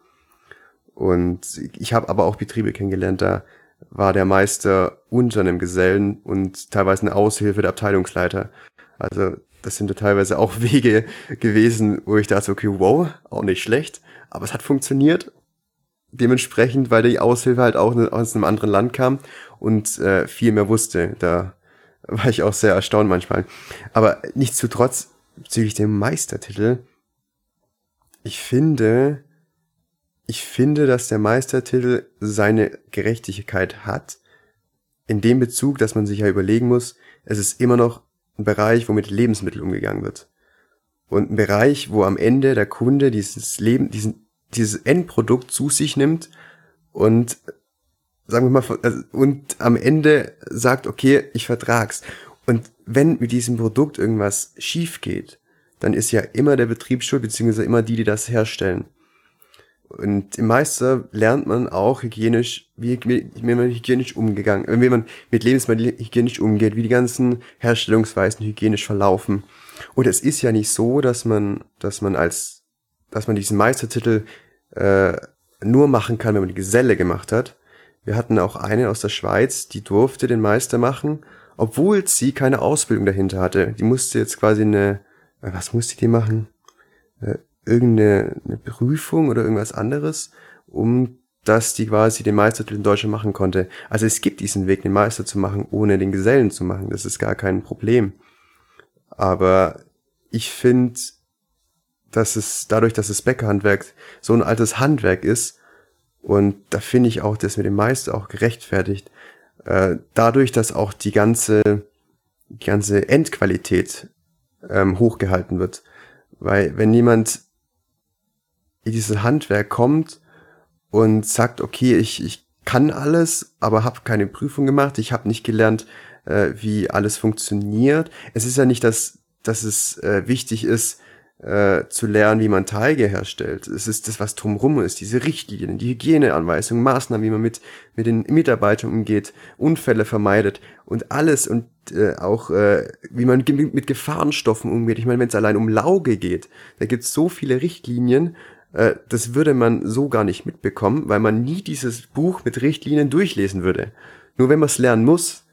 Und ich habe aber auch Betriebe kennengelernt, da war der Meister unter einem Gesellen und teilweise eine Aushilfe der Abteilungsleiter. Also das sind da teilweise auch Wege gewesen, wo ich dachte, okay, wow, auch nicht schlecht, aber es hat funktioniert dementsprechend, weil die Aushilfe halt auch aus einem anderen Land kam und äh, viel mehr wusste. Da war ich auch sehr erstaunt manchmal. Aber nichtsdestotrotz, bezüglich dem Meistertitel, ich finde, ich finde, dass der Meistertitel seine Gerechtigkeit hat, in dem Bezug, dass man sich ja überlegen muss, es ist immer noch ein Bereich, wo mit Lebensmitteln umgegangen wird. Und ein Bereich, wo am Ende der Kunde dieses Leben, diesen dieses Endprodukt zu sich nimmt und sagen wir mal, also, und am Ende sagt, okay, ich vertrag's. Und wenn mit diesem Produkt irgendwas schief geht, dann ist ja immer der Betrieb schuld, beziehungsweise immer die, die das herstellen. Und im Meister lernt man auch hygienisch, wie, wie man hygienisch umgegangen, äh, wie man mit Lebensmitteln hygienisch umgeht, wie die ganzen Herstellungsweisen hygienisch verlaufen. Und es ist ja nicht so, dass man, dass man als, dass man diesen Meistertitel äh, nur machen kann, wenn man die Geselle gemacht hat. Wir hatten auch eine aus der Schweiz, die durfte den Meister machen, obwohl sie keine Ausbildung dahinter hatte. Die musste jetzt quasi eine, äh, was musste die machen? Äh, irgendeine eine Prüfung oder irgendwas anderes. um dass die quasi den Meistertitel in Deutschland machen konnte. Also es gibt diesen Weg, den Meister zu machen, ohne den Gesellen zu machen. Das ist gar kein Problem. Aber ich finde, dass es dadurch, dass das Bäckerhandwerk so ein altes Handwerk ist, und da finde ich auch das mit dem Meister auch gerechtfertigt, äh, dadurch, dass auch die ganze, die ganze Endqualität ähm, hochgehalten wird. Weil wenn jemand in dieses Handwerk kommt und sagt, okay, ich, ich kann alles, aber habe keine Prüfung gemacht, ich habe nicht gelernt, äh, wie alles funktioniert. Es ist ja nicht, dass, dass es äh, wichtig ist, äh, zu lernen, wie man Teige herstellt. Es ist das, was drumherum ist, diese Richtlinien, die Hygieneanweisungen, Maßnahmen, wie man mit, mit den Mitarbeitern umgeht, Unfälle vermeidet und alles und äh, auch, äh, wie man mit Gefahrenstoffen umgeht. Ich meine, wenn es allein um Lauge geht, da gibt es so viele Richtlinien, äh, das würde man so gar nicht mitbekommen, weil man nie dieses Buch mit Richtlinien durchlesen würde. Nur wenn man es lernen muss,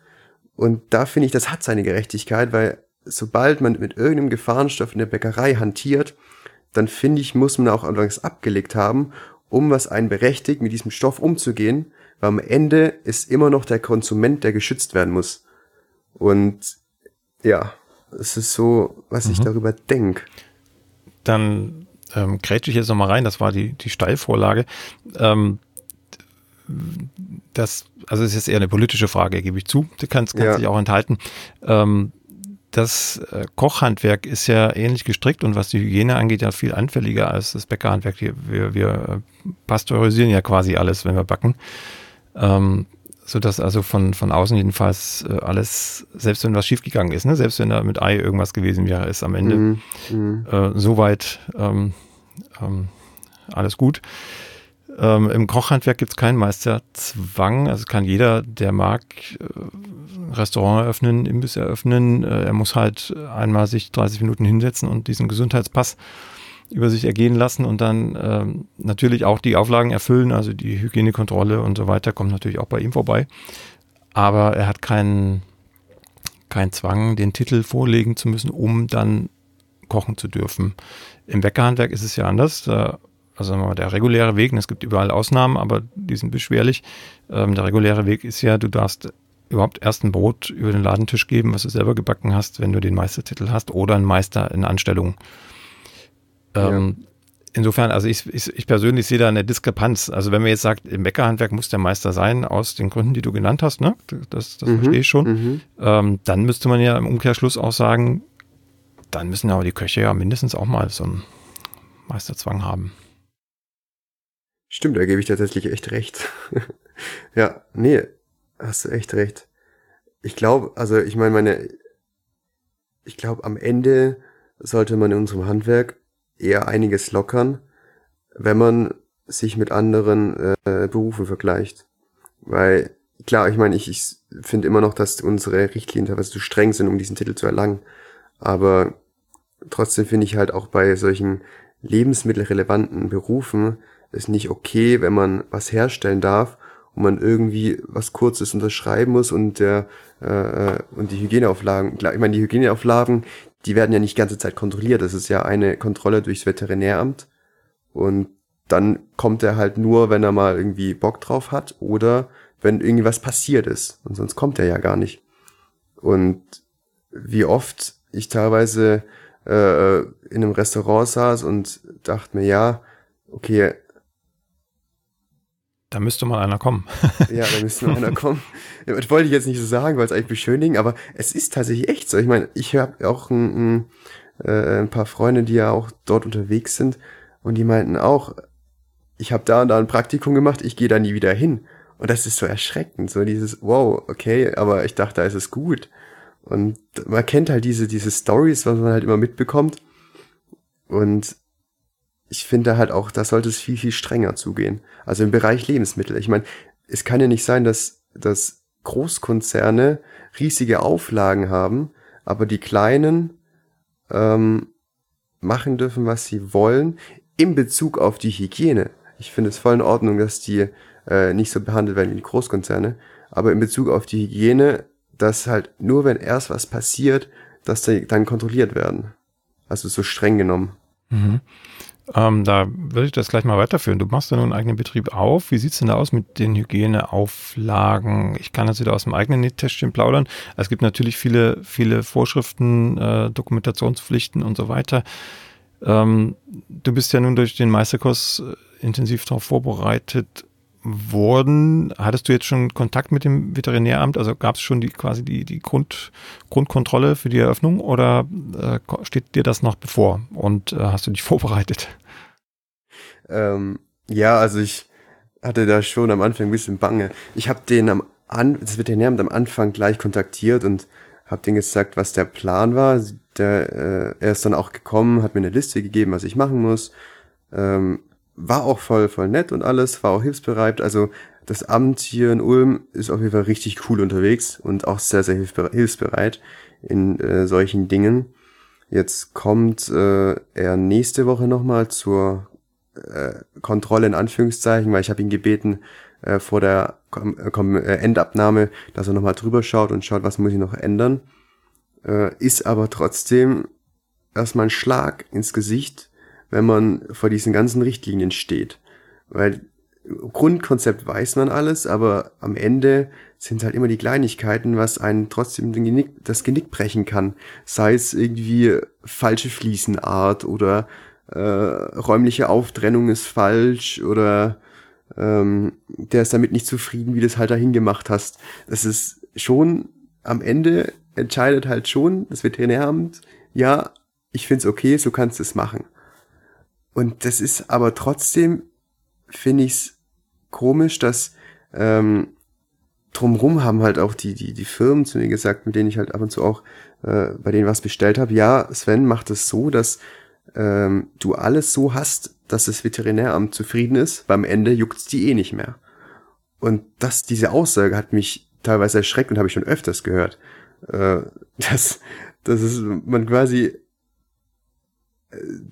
und da finde ich, das hat seine Gerechtigkeit, weil sobald man mit irgendeinem Gefahrenstoff in der Bäckerei hantiert, dann finde ich, muss man auch anfangs abgelegt haben, um was einen berechtigt, mit diesem Stoff umzugehen, weil am Ende ist immer noch der Konsument, der geschützt werden muss. Und ja, es ist so, was mhm. ich darüber denke. Dann ähm, grätsche ich jetzt nochmal rein, das war die, die Steilvorlage. Ähm, das, also es ist jetzt eher eine politische Frage, gebe ich zu. Die kann, kann ja. sich auch enthalten. Ähm, das äh, Kochhandwerk ist ja ähnlich gestrickt und was die Hygiene angeht, ja viel anfälliger als das Bäckerhandwerk. Wir, wir äh, pasteurisieren ja quasi alles, wenn wir backen. Ähm, so dass also von, von außen jedenfalls äh, alles, selbst wenn was schiefgegangen ist, ne, selbst wenn da mit Ei irgendwas gewesen wäre, ist am Ende mm. Äh, soweit ähm, ähm, alles gut. Ähm, Im Kochhandwerk gibt es keinen Meisterzwang. Also kann jeder, der mag, äh, Restaurant eröffnen, Imbiss eröffnen. Äh, er muss halt einmal sich 30 Minuten hinsetzen und diesen Gesundheitspass über sich ergehen lassen und dann ähm, natürlich auch die Auflagen erfüllen. Also die Hygienekontrolle und so weiter kommt natürlich auch bei ihm vorbei. Aber er hat keinen keinen Zwang, den Titel vorlegen zu müssen, um dann kochen zu dürfen. Im Bäckerhandwerk ist es ja anders. Da also der reguläre Weg, und es gibt überall Ausnahmen, aber die sind beschwerlich. Ähm, der reguläre Weg ist ja, du darfst überhaupt erst ein Brot über den Ladentisch geben, was du selber gebacken hast, wenn du den Meistertitel hast oder einen Meister in Anstellung. Ähm, ja. Insofern, also ich, ich, ich, persönlich sehe da eine Diskrepanz. Also wenn man jetzt sagt, im Bäckerhandwerk muss der Meister sein, aus den Gründen, die du genannt hast, ne? das, das mhm, verstehe ich schon, mhm. ähm, dann müsste man ja im Umkehrschluss auch sagen, dann müssen aber die Köche ja mindestens auch mal so einen Meisterzwang haben. Stimmt, da gebe ich tatsächlich echt recht. ja, nee, hast du echt recht. Ich glaube, also ich meine, meine, ich glaube, am Ende sollte man in unserem Handwerk eher einiges lockern, wenn man sich mit anderen äh, Berufen vergleicht. Weil, klar, ich meine, ich, ich finde immer noch, dass unsere Richtlinien teilweise zu streng sind, um diesen Titel zu erlangen. Aber trotzdem finde ich halt auch bei solchen lebensmittelrelevanten Berufen ist nicht okay, wenn man was herstellen darf und man irgendwie was Kurzes unterschreiben muss und der äh, und die Hygieneauflagen, ich meine, die Hygieneauflagen, die werden ja nicht die ganze Zeit kontrolliert. Das ist ja eine Kontrolle durchs Veterinäramt. Und dann kommt er halt nur, wenn er mal irgendwie Bock drauf hat oder wenn irgendwas passiert ist. Und sonst kommt er ja gar nicht. Und wie oft ich teilweise äh, in einem Restaurant saß und dachte mir, ja, okay, da müsste mal einer kommen. ja, da müsste mal einer kommen. Das wollte ich jetzt nicht so sagen, weil es eigentlich beschönigen, aber es ist tatsächlich echt so. Ich meine, ich habe auch ein, ein, äh, ein paar Freunde, die ja auch dort unterwegs sind und die meinten auch, ich habe da und da ein Praktikum gemacht, ich gehe da nie wieder hin. Und das ist so erschreckend, so dieses, wow, okay, aber ich dachte, da ist es gut. Und man kennt halt diese, diese Stories, was man halt immer mitbekommt. Und ich finde halt auch, da sollte es viel, viel strenger zugehen. Also im Bereich Lebensmittel. Ich meine, es kann ja nicht sein, dass, dass Großkonzerne riesige Auflagen haben, aber die kleinen ähm, machen dürfen, was sie wollen, in Bezug auf die Hygiene. Ich finde es voll in Ordnung, dass die äh, nicht so behandelt werden wie die Großkonzerne, aber in Bezug auf die Hygiene, dass halt nur wenn erst was passiert, dass die dann kontrolliert werden. Also so streng genommen. Mhm. Ähm, da würde ich das gleich mal weiterführen. Du machst da nun einen eigenen Betrieb auf. Wie sieht's denn da aus mit den Hygieneauflagen? Ich kann jetzt wieder aus dem eigenen Nähtäschchen plaudern. Es gibt natürlich viele, viele Vorschriften, äh, Dokumentationspflichten und so weiter. Ähm, du bist ja nun durch den Meisterkurs äh, intensiv darauf vorbereitet worden. Hattest du jetzt schon Kontakt mit dem Veterinäramt? Also gab es schon die quasi die, die Grund, Grundkontrolle für die Eröffnung oder äh, steht dir das noch bevor und äh, hast du dich vorbereitet? Ähm, ja, also ich hatte da schon am Anfang ein bisschen Bange. Ich habe den am an das Veterinäramt am Anfang gleich kontaktiert und habe denen gesagt, was der Plan war. Der, äh, er ist dann auch gekommen, hat mir eine Liste gegeben, was ich machen muss. Ähm, war auch voll, voll nett und alles, war auch hilfsbereit. Also das Amt hier in Ulm ist auf jeden Fall richtig cool unterwegs und auch sehr, sehr hilfsbereit in äh, solchen Dingen. Jetzt kommt äh, er nächste Woche nochmal zur äh, Kontrolle in Anführungszeichen, weil ich habe ihn gebeten, äh, vor der äh, äh, Endabnahme, dass er nochmal drüber schaut und schaut, was muss ich noch ändern. Äh, ist aber trotzdem erstmal ein Schlag ins Gesicht, wenn man vor diesen ganzen Richtlinien steht. Weil Grundkonzept weiß man alles, aber am Ende sind halt immer die Kleinigkeiten, was einen trotzdem Genick, das Genick brechen kann. Sei es irgendwie falsche Fliesenart oder äh, räumliche Auftrennung ist falsch oder ähm, der ist damit nicht zufrieden, wie du es halt dahin gemacht hast. Das ist schon am Ende entscheidet halt schon das Veterinäramt, ja, ich find's okay, so kannst du es machen. Und das ist aber trotzdem, finde ich's komisch, dass ähm, drumrum haben halt auch die, die, die Firmen zu mir gesagt, mit denen ich halt ab und zu auch äh, bei denen was bestellt habe, ja, Sven macht es so, dass ähm, du alles so hast, dass das Veterinäramt zufrieden ist, weil am Ende juckt's die eh nicht mehr. Und das, diese Aussage hat mich teilweise erschreckt und habe ich schon öfters gehört. Äh, dass, dass es man quasi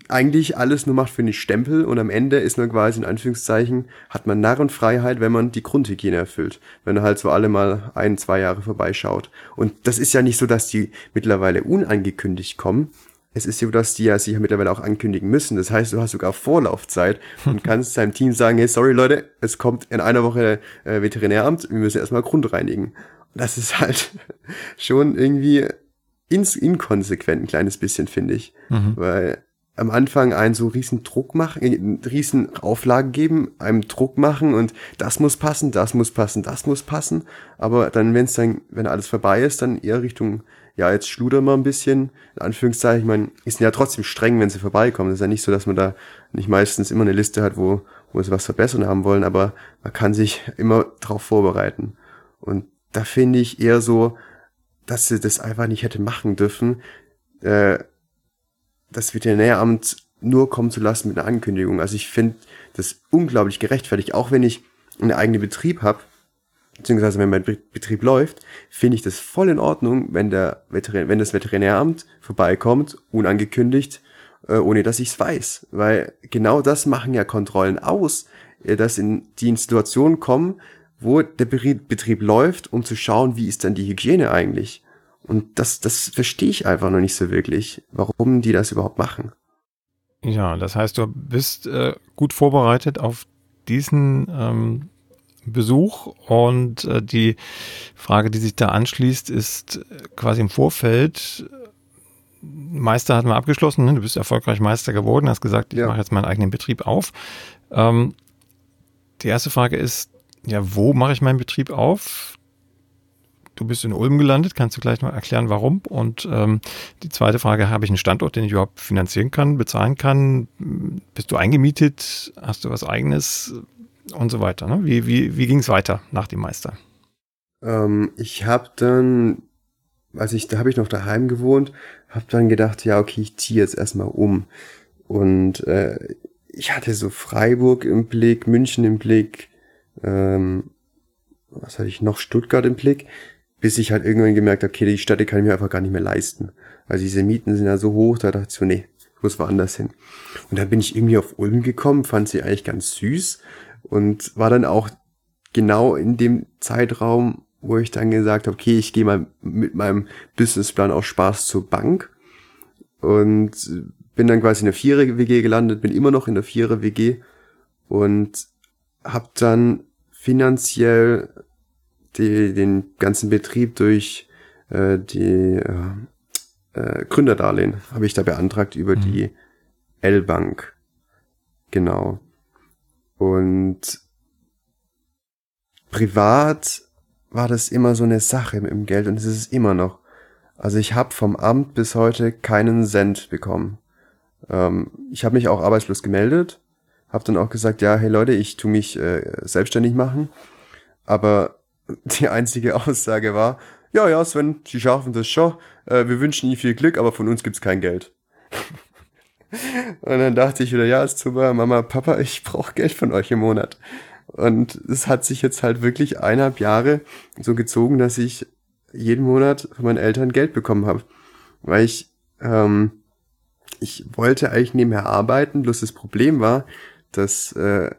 eigentlich alles nur macht für den Stempel und am Ende ist man quasi in Anführungszeichen, hat man Narrenfreiheit, wenn man die Grundhygiene erfüllt. Wenn er halt so alle mal ein, zwei Jahre vorbeischaut. Und das ist ja nicht so, dass die mittlerweile unangekündigt kommen. Es ist so, dass die ja sich ja mittlerweile auch ankündigen müssen. Das heißt, du hast sogar Vorlaufzeit und kannst deinem Team sagen, hey, sorry Leute, es kommt in einer Woche äh, Veterinäramt, wir müssen erstmal Grund reinigen. Das ist halt schon irgendwie ins inkonsequent ein kleines bisschen, finde ich. Mhm. Weil am Anfang einen so riesen Druck machen, äh, riesen Auflagen geben, einem Druck machen und das muss passen, das muss passen, das muss passen. Aber dann, wenn es dann, wenn alles vorbei ist, dann eher Richtung, ja, jetzt schluder mal ein bisschen, in Anführungszeichen, ich meine, ist ja trotzdem streng, wenn sie vorbeikommen. Das ist ja nicht so, dass man da nicht meistens immer eine Liste hat, wo, wo sie was verbessern haben wollen, aber man kann sich immer drauf vorbereiten. Und da finde ich eher so, dass sie das einfach nicht hätte machen dürfen. Äh, das Veterinäramt nur kommen zu lassen mit einer Ankündigung. Also ich finde das unglaublich gerechtfertigt, auch wenn ich einen eigenen Betrieb habe, beziehungsweise wenn mein Betrieb läuft, finde ich das voll in Ordnung, wenn der Veterin wenn das Veterinäramt vorbeikommt, unangekündigt, äh, ohne dass ich es weiß. Weil genau das machen ja Kontrollen aus, äh, dass in die in Situationen kommen, wo der Betrieb läuft, um zu schauen, wie ist dann die Hygiene eigentlich. Und das, das verstehe ich einfach noch nicht so wirklich, warum die das überhaupt machen. Ja, das heißt, du bist äh, gut vorbereitet auf diesen ähm, Besuch und äh, die Frage, die sich da anschließt, ist äh, quasi im Vorfeld. Meister hatten wir abgeschlossen, ne? du bist erfolgreich Meister geworden, hast gesagt, ich ja. mache jetzt meinen eigenen Betrieb auf. Ähm, die erste Frage ist, ja, wo mache ich meinen Betrieb auf? Du bist in Ulm gelandet, kannst du gleich mal erklären, warum? Und ähm, die zweite Frage, habe ich einen Standort, den ich überhaupt finanzieren kann, bezahlen kann? Bist du eingemietet? Hast du was eigenes? Und so weiter. Ne? Wie, wie, wie ging es weiter nach dem Meister? Ähm, ich habe dann, als ich, da habe ich noch daheim gewohnt, habe dann gedacht, ja, okay, ich ziehe jetzt erstmal um. Und äh, ich hatte so Freiburg im Blick, München im Blick, ähm, was hatte ich noch, Stuttgart im Blick bis ich halt irgendwann gemerkt habe, okay, die Städte kann ich mir einfach gar nicht mehr leisten. Also diese Mieten sind ja so hoch, da dachte ich so, nee, ich muss woanders hin. Und dann bin ich irgendwie auf Ulm gekommen, fand sie eigentlich ganz süß und war dann auch genau in dem Zeitraum, wo ich dann gesagt habe, okay, ich gehe mal mit meinem Businessplan aus Spaß zur Bank und bin dann quasi in der Vierer-WG gelandet, bin immer noch in der Vierer-WG und habe dann finanziell die, den ganzen Betrieb durch äh, die äh, äh, Gründerdarlehen habe ich da beantragt über mhm. die L-Bank. Genau. Und privat war das immer so eine Sache mit dem Geld und es ist es immer noch. Also ich habe vom Amt bis heute keinen Cent bekommen. Ähm, ich habe mich auch arbeitslos gemeldet, habe dann auch gesagt, ja, hey Leute, ich tu mich äh, selbstständig machen. Aber die einzige Aussage war, ja, ja, Sven, Sie schaffen das schon. Äh, wir wünschen Ihnen viel Glück, aber von uns gibt's kein Geld. und dann dachte ich wieder, ja, ist super, Mama, Papa, ich brauche Geld von euch im Monat. Und es hat sich jetzt halt wirklich eineinhalb Jahre so gezogen, dass ich jeden Monat von meinen Eltern Geld bekommen habe. Weil ich, ähm, ich wollte eigentlich nebenher arbeiten, bloß das Problem war, dass äh,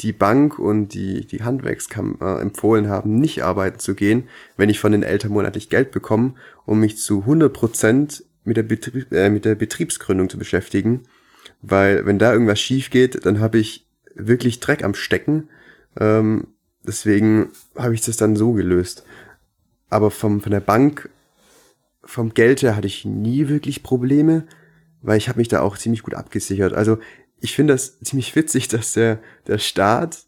die Bank und die, die Handwerkskammer empfohlen haben, nicht arbeiten zu gehen, wenn ich von den Eltern monatlich Geld bekomme, um mich zu 100 Prozent mit der, äh, mit der Betriebsgründung zu beschäftigen. Weil wenn da irgendwas schief geht, dann habe ich wirklich Dreck am Stecken. Ähm, deswegen habe ich das dann so gelöst. Aber vom, von der Bank, vom Geld her hatte ich nie wirklich Probleme, weil ich habe mich da auch ziemlich gut abgesichert. Also ich finde das ziemlich witzig, dass der, der Staat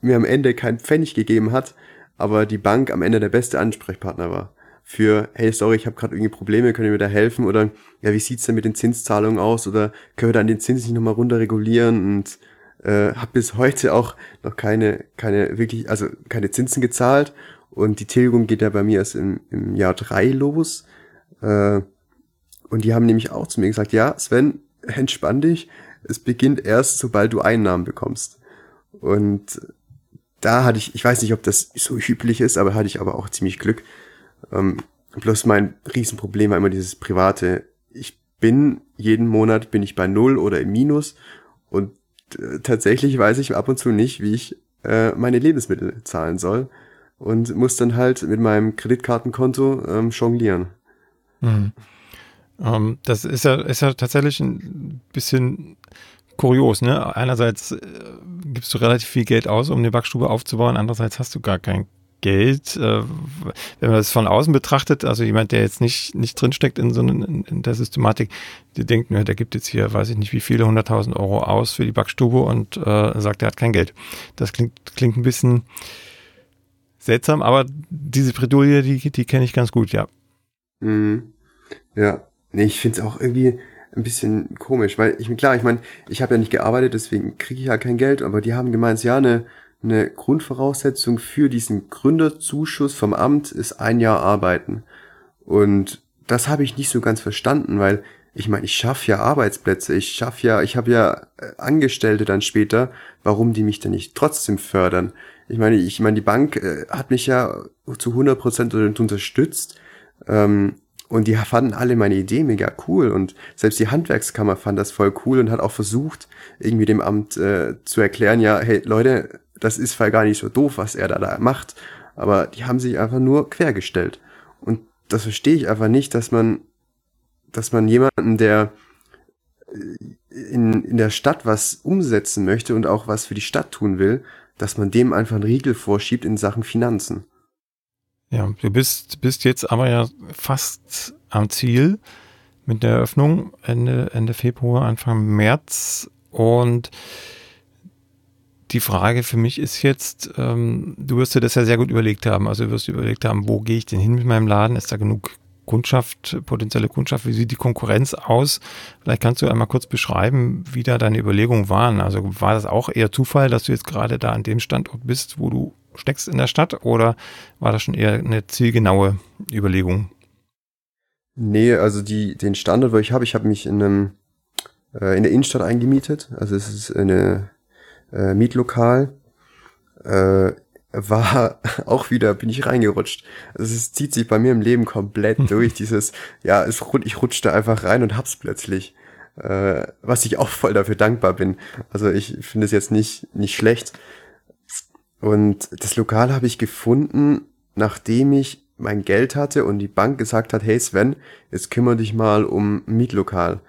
mir am Ende keinen Pfennig gegeben hat, aber die Bank am Ende der beste Ansprechpartner war. Für, hey, sorry, ich habe gerade irgendwie Probleme, könnt ihr mir da helfen? Oder ja, wie sieht's denn mit den Zinszahlungen aus? Oder können wir da an den Zins nicht nochmal runter regulieren? Und äh, habe bis heute auch noch keine, keine wirklich, also keine Zinsen gezahlt. Und die Tilgung geht ja bei mir erst im, im Jahr drei los. Äh, und die haben nämlich auch zu mir gesagt, ja, Sven, entspann dich, es beginnt erst, sobald du Einnahmen bekommst. Und da hatte ich, ich weiß nicht, ob das so üblich ist, aber hatte ich aber auch ziemlich Glück. Ähm, bloß mein Riesenproblem war immer dieses private. Ich bin jeden Monat bin ich bei Null oder im Minus und äh, tatsächlich weiß ich ab und zu nicht, wie ich äh, meine Lebensmittel zahlen soll und muss dann halt mit meinem Kreditkartenkonto ähm, jonglieren. Mhm. Ähm, das ist ja, ist ja tatsächlich ein bisschen kurios, ne? Einerseits äh, gibst du relativ viel Geld aus, um eine Backstube aufzubauen, andererseits hast du gar kein Geld. Äh, wenn man das von außen betrachtet, also jemand, der jetzt nicht, nicht drinsteckt in so in, in der Systematik, der denkt, ne, der gibt jetzt hier, weiß ich nicht, wie viele, 100.000 Euro aus für die Backstube und äh, sagt, er hat kein Geld. Das klingt, klingt ein bisschen seltsam, aber diese Bredouille, die, die kenne ich ganz gut, ja. Mhm. Ja, Nee, ich finde es auch irgendwie ein bisschen komisch, weil ich klar, ich meine, ich habe ja nicht gearbeitet, deswegen kriege ich ja kein Geld, aber die haben gemeint, ja, eine, eine Grundvoraussetzung für diesen Gründerzuschuss vom Amt ist ein Jahr arbeiten. Und das habe ich nicht so ganz verstanden, weil ich meine, ich schaffe ja Arbeitsplätze, ich schaffe ja, ich habe ja äh, Angestellte dann später, warum die mich denn nicht trotzdem fördern? Ich meine, ich meine, die Bank äh, hat mich ja zu 100 Prozent unterstützt. Ähm, und die fanden alle meine Idee mega cool und selbst die Handwerkskammer fand das voll cool und hat auch versucht, irgendwie dem Amt äh, zu erklären, ja, hey Leute, das ist voll gar nicht so doof, was er da, da macht. Aber die haben sich einfach nur quergestellt. Und das verstehe ich einfach nicht, dass man, dass man jemanden, der äh, in, in der Stadt was umsetzen möchte und auch was für die Stadt tun will, dass man dem einfach einen Riegel vorschiebt in Sachen Finanzen. Ja, du bist, bist jetzt aber ja fast am Ziel mit der Eröffnung Ende, Ende Februar, Anfang März. Und die Frage für mich ist jetzt, ähm, du wirst dir das ja sehr gut überlegt haben. Also du wirst überlegt haben, wo gehe ich denn hin mit meinem Laden? Ist da genug Kundschaft, potenzielle Kundschaft? Wie sieht die Konkurrenz aus? Vielleicht kannst du einmal kurz beschreiben, wie da deine Überlegungen waren. Also war das auch eher Zufall, dass du jetzt gerade da an dem Standort bist, wo du steckst in der Stadt oder war das schon eher eine zielgenaue Überlegung? Nee, also die, den Standort, wo ich habe, ich habe mich in einem äh, in der Innenstadt eingemietet. Also es ist eine äh, Mietlokal. Äh, war auch wieder, bin ich reingerutscht. Also es zieht sich bei mir im Leben komplett durch. Dieses, ja, es, ich rutschte einfach rein und hab's plötzlich. Äh, was ich auch voll dafür dankbar bin. Also ich finde es jetzt nicht, nicht schlecht. Und das Lokal habe ich gefunden, nachdem ich mein Geld hatte und die Bank gesagt hat, hey Sven, jetzt kümmere dich mal um Mietlokal.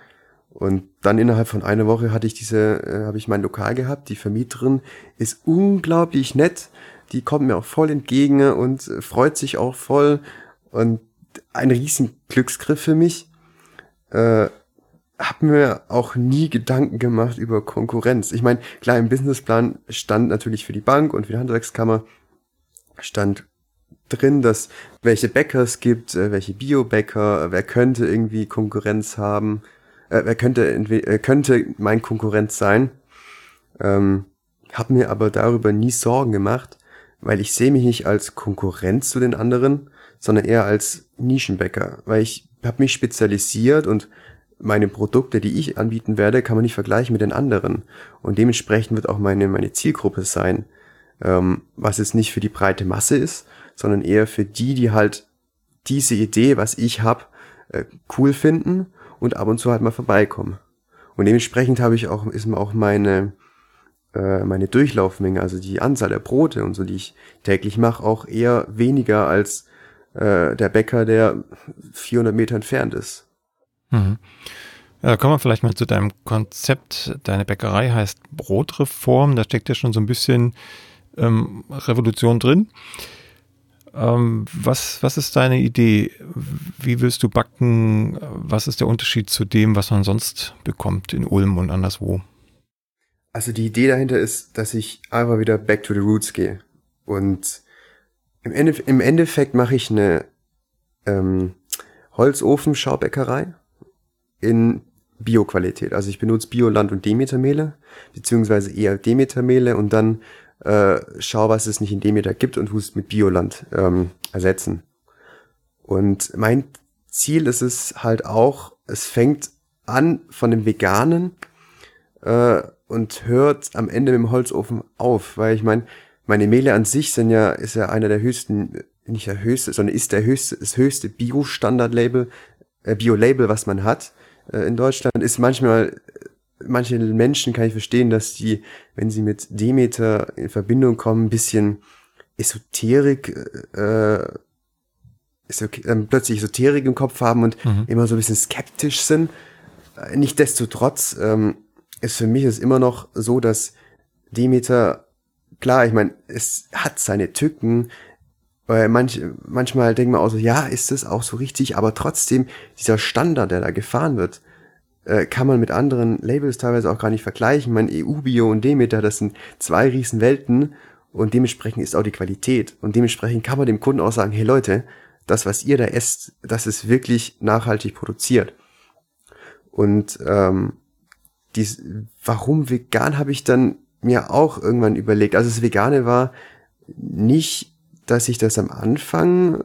Und dann innerhalb von einer Woche hatte ich diese, äh, habe ich mein Lokal gehabt. Die Vermieterin ist unglaublich nett. Die kommt mir auch voll entgegen und freut sich auch voll. Und ein riesen Glücksgriff für mich. Äh, hab mir auch nie Gedanken gemacht über Konkurrenz. Ich meine, klar, im Businessplan stand natürlich für die Bank und für die Handwerkskammer stand drin, dass welche Bäcker es gibt, äh, welche Biobäcker, wer könnte irgendwie Konkurrenz haben, äh, wer könnte äh, könnte mein Konkurrent sein. Ähm, hab mir aber darüber nie Sorgen gemacht, weil ich sehe mich nicht als Konkurrenz zu den anderen, sondern eher als Nischenbäcker, weil ich habe mich spezialisiert und meine Produkte, die ich anbieten werde, kann man nicht vergleichen mit den anderen. Und dementsprechend wird auch meine, meine Zielgruppe sein, ähm, was jetzt nicht für die breite Masse ist, sondern eher für die, die halt diese Idee, was ich hab, äh, cool finden und ab und zu halt mal vorbeikommen. Und dementsprechend habe ich auch, ist auch meine, äh, meine Durchlaufmenge, also die Anzahl der Brote und so, die ich täglich mache, auch eher weniger als äh, der Bäcker, der 400 Meter entfernt ist. Mhm. Ja, kommen wir vielleicht mal zu deinem Konzept. Deine Bäckerei heißt Brotreform. Da steckt ja schon so ein bisschen ähm, Revolution drin. Ähm, was, was ist deine Idee? Wie willst du backen? Was ist der Unterschied zu dem, was man sonst bekommt in Ulm und anderswo? Also die Idee dahinter ist, dass ich einfach wieder back to the roots gehe. Und im, Ende, im Endeffekt mache ich eine ähm, Holzofen-Schaubäckerei in Bio-Qualität. Also ich benutze Bioland und Demetermehle, beziehungsweise eher Demetermehle und dann äh, schau, was es nicht in Demeter gibt und es mit Bioland ähm, ersetzen. Und mein Ziel ist es halt auch, es fängt an von dem Veganen äh, und hört am Ende mit dem Holzofen auf, weil ich meine, meine Mehle an sich sind ja, ist ja einer der höchsten, nicht der höchste, sondern ist der höchste, das höchste Bio-Standard-Label, äh, Bio-Label, was man hat in Deutschland, ist manchmal manche Menschen kann ich verstehen, dass die, wenn sie mit Demeter in Verbindung kommen, ein bisschen Esoterik, äh, okay, äh, plötzlich Esoterik im Kopf haben und mhm. immer so ein bisschen skeptisch sind. Äh, Nichtsdestotrotz ähm, ist für mich es immer noch so, dass Demeter, klar, ich meine, es hat seine Tücken, weil manch, manchmal denkt man auch so, ja, ist das auch so richtig, aber trotzdem, dieser Standard, der da gefahren wird, äh, kann man mit anderen Labels teilweise auch gar nicht vergleichen. Mein EU-Bio und Demeter, das sind zwei riesen Welten und dementsprechend ist auch die Qualität. Und dementsprechend kann man dem Kunden auch sagen, hey Leute, das, was ihr da esst, das ist wirklich nachhaltig produziert. Und ähm, dies, warum vegan, habe ich dann mir auch irgendwann überlegt. Also das Vegane war nicht, dass ich das am Anfang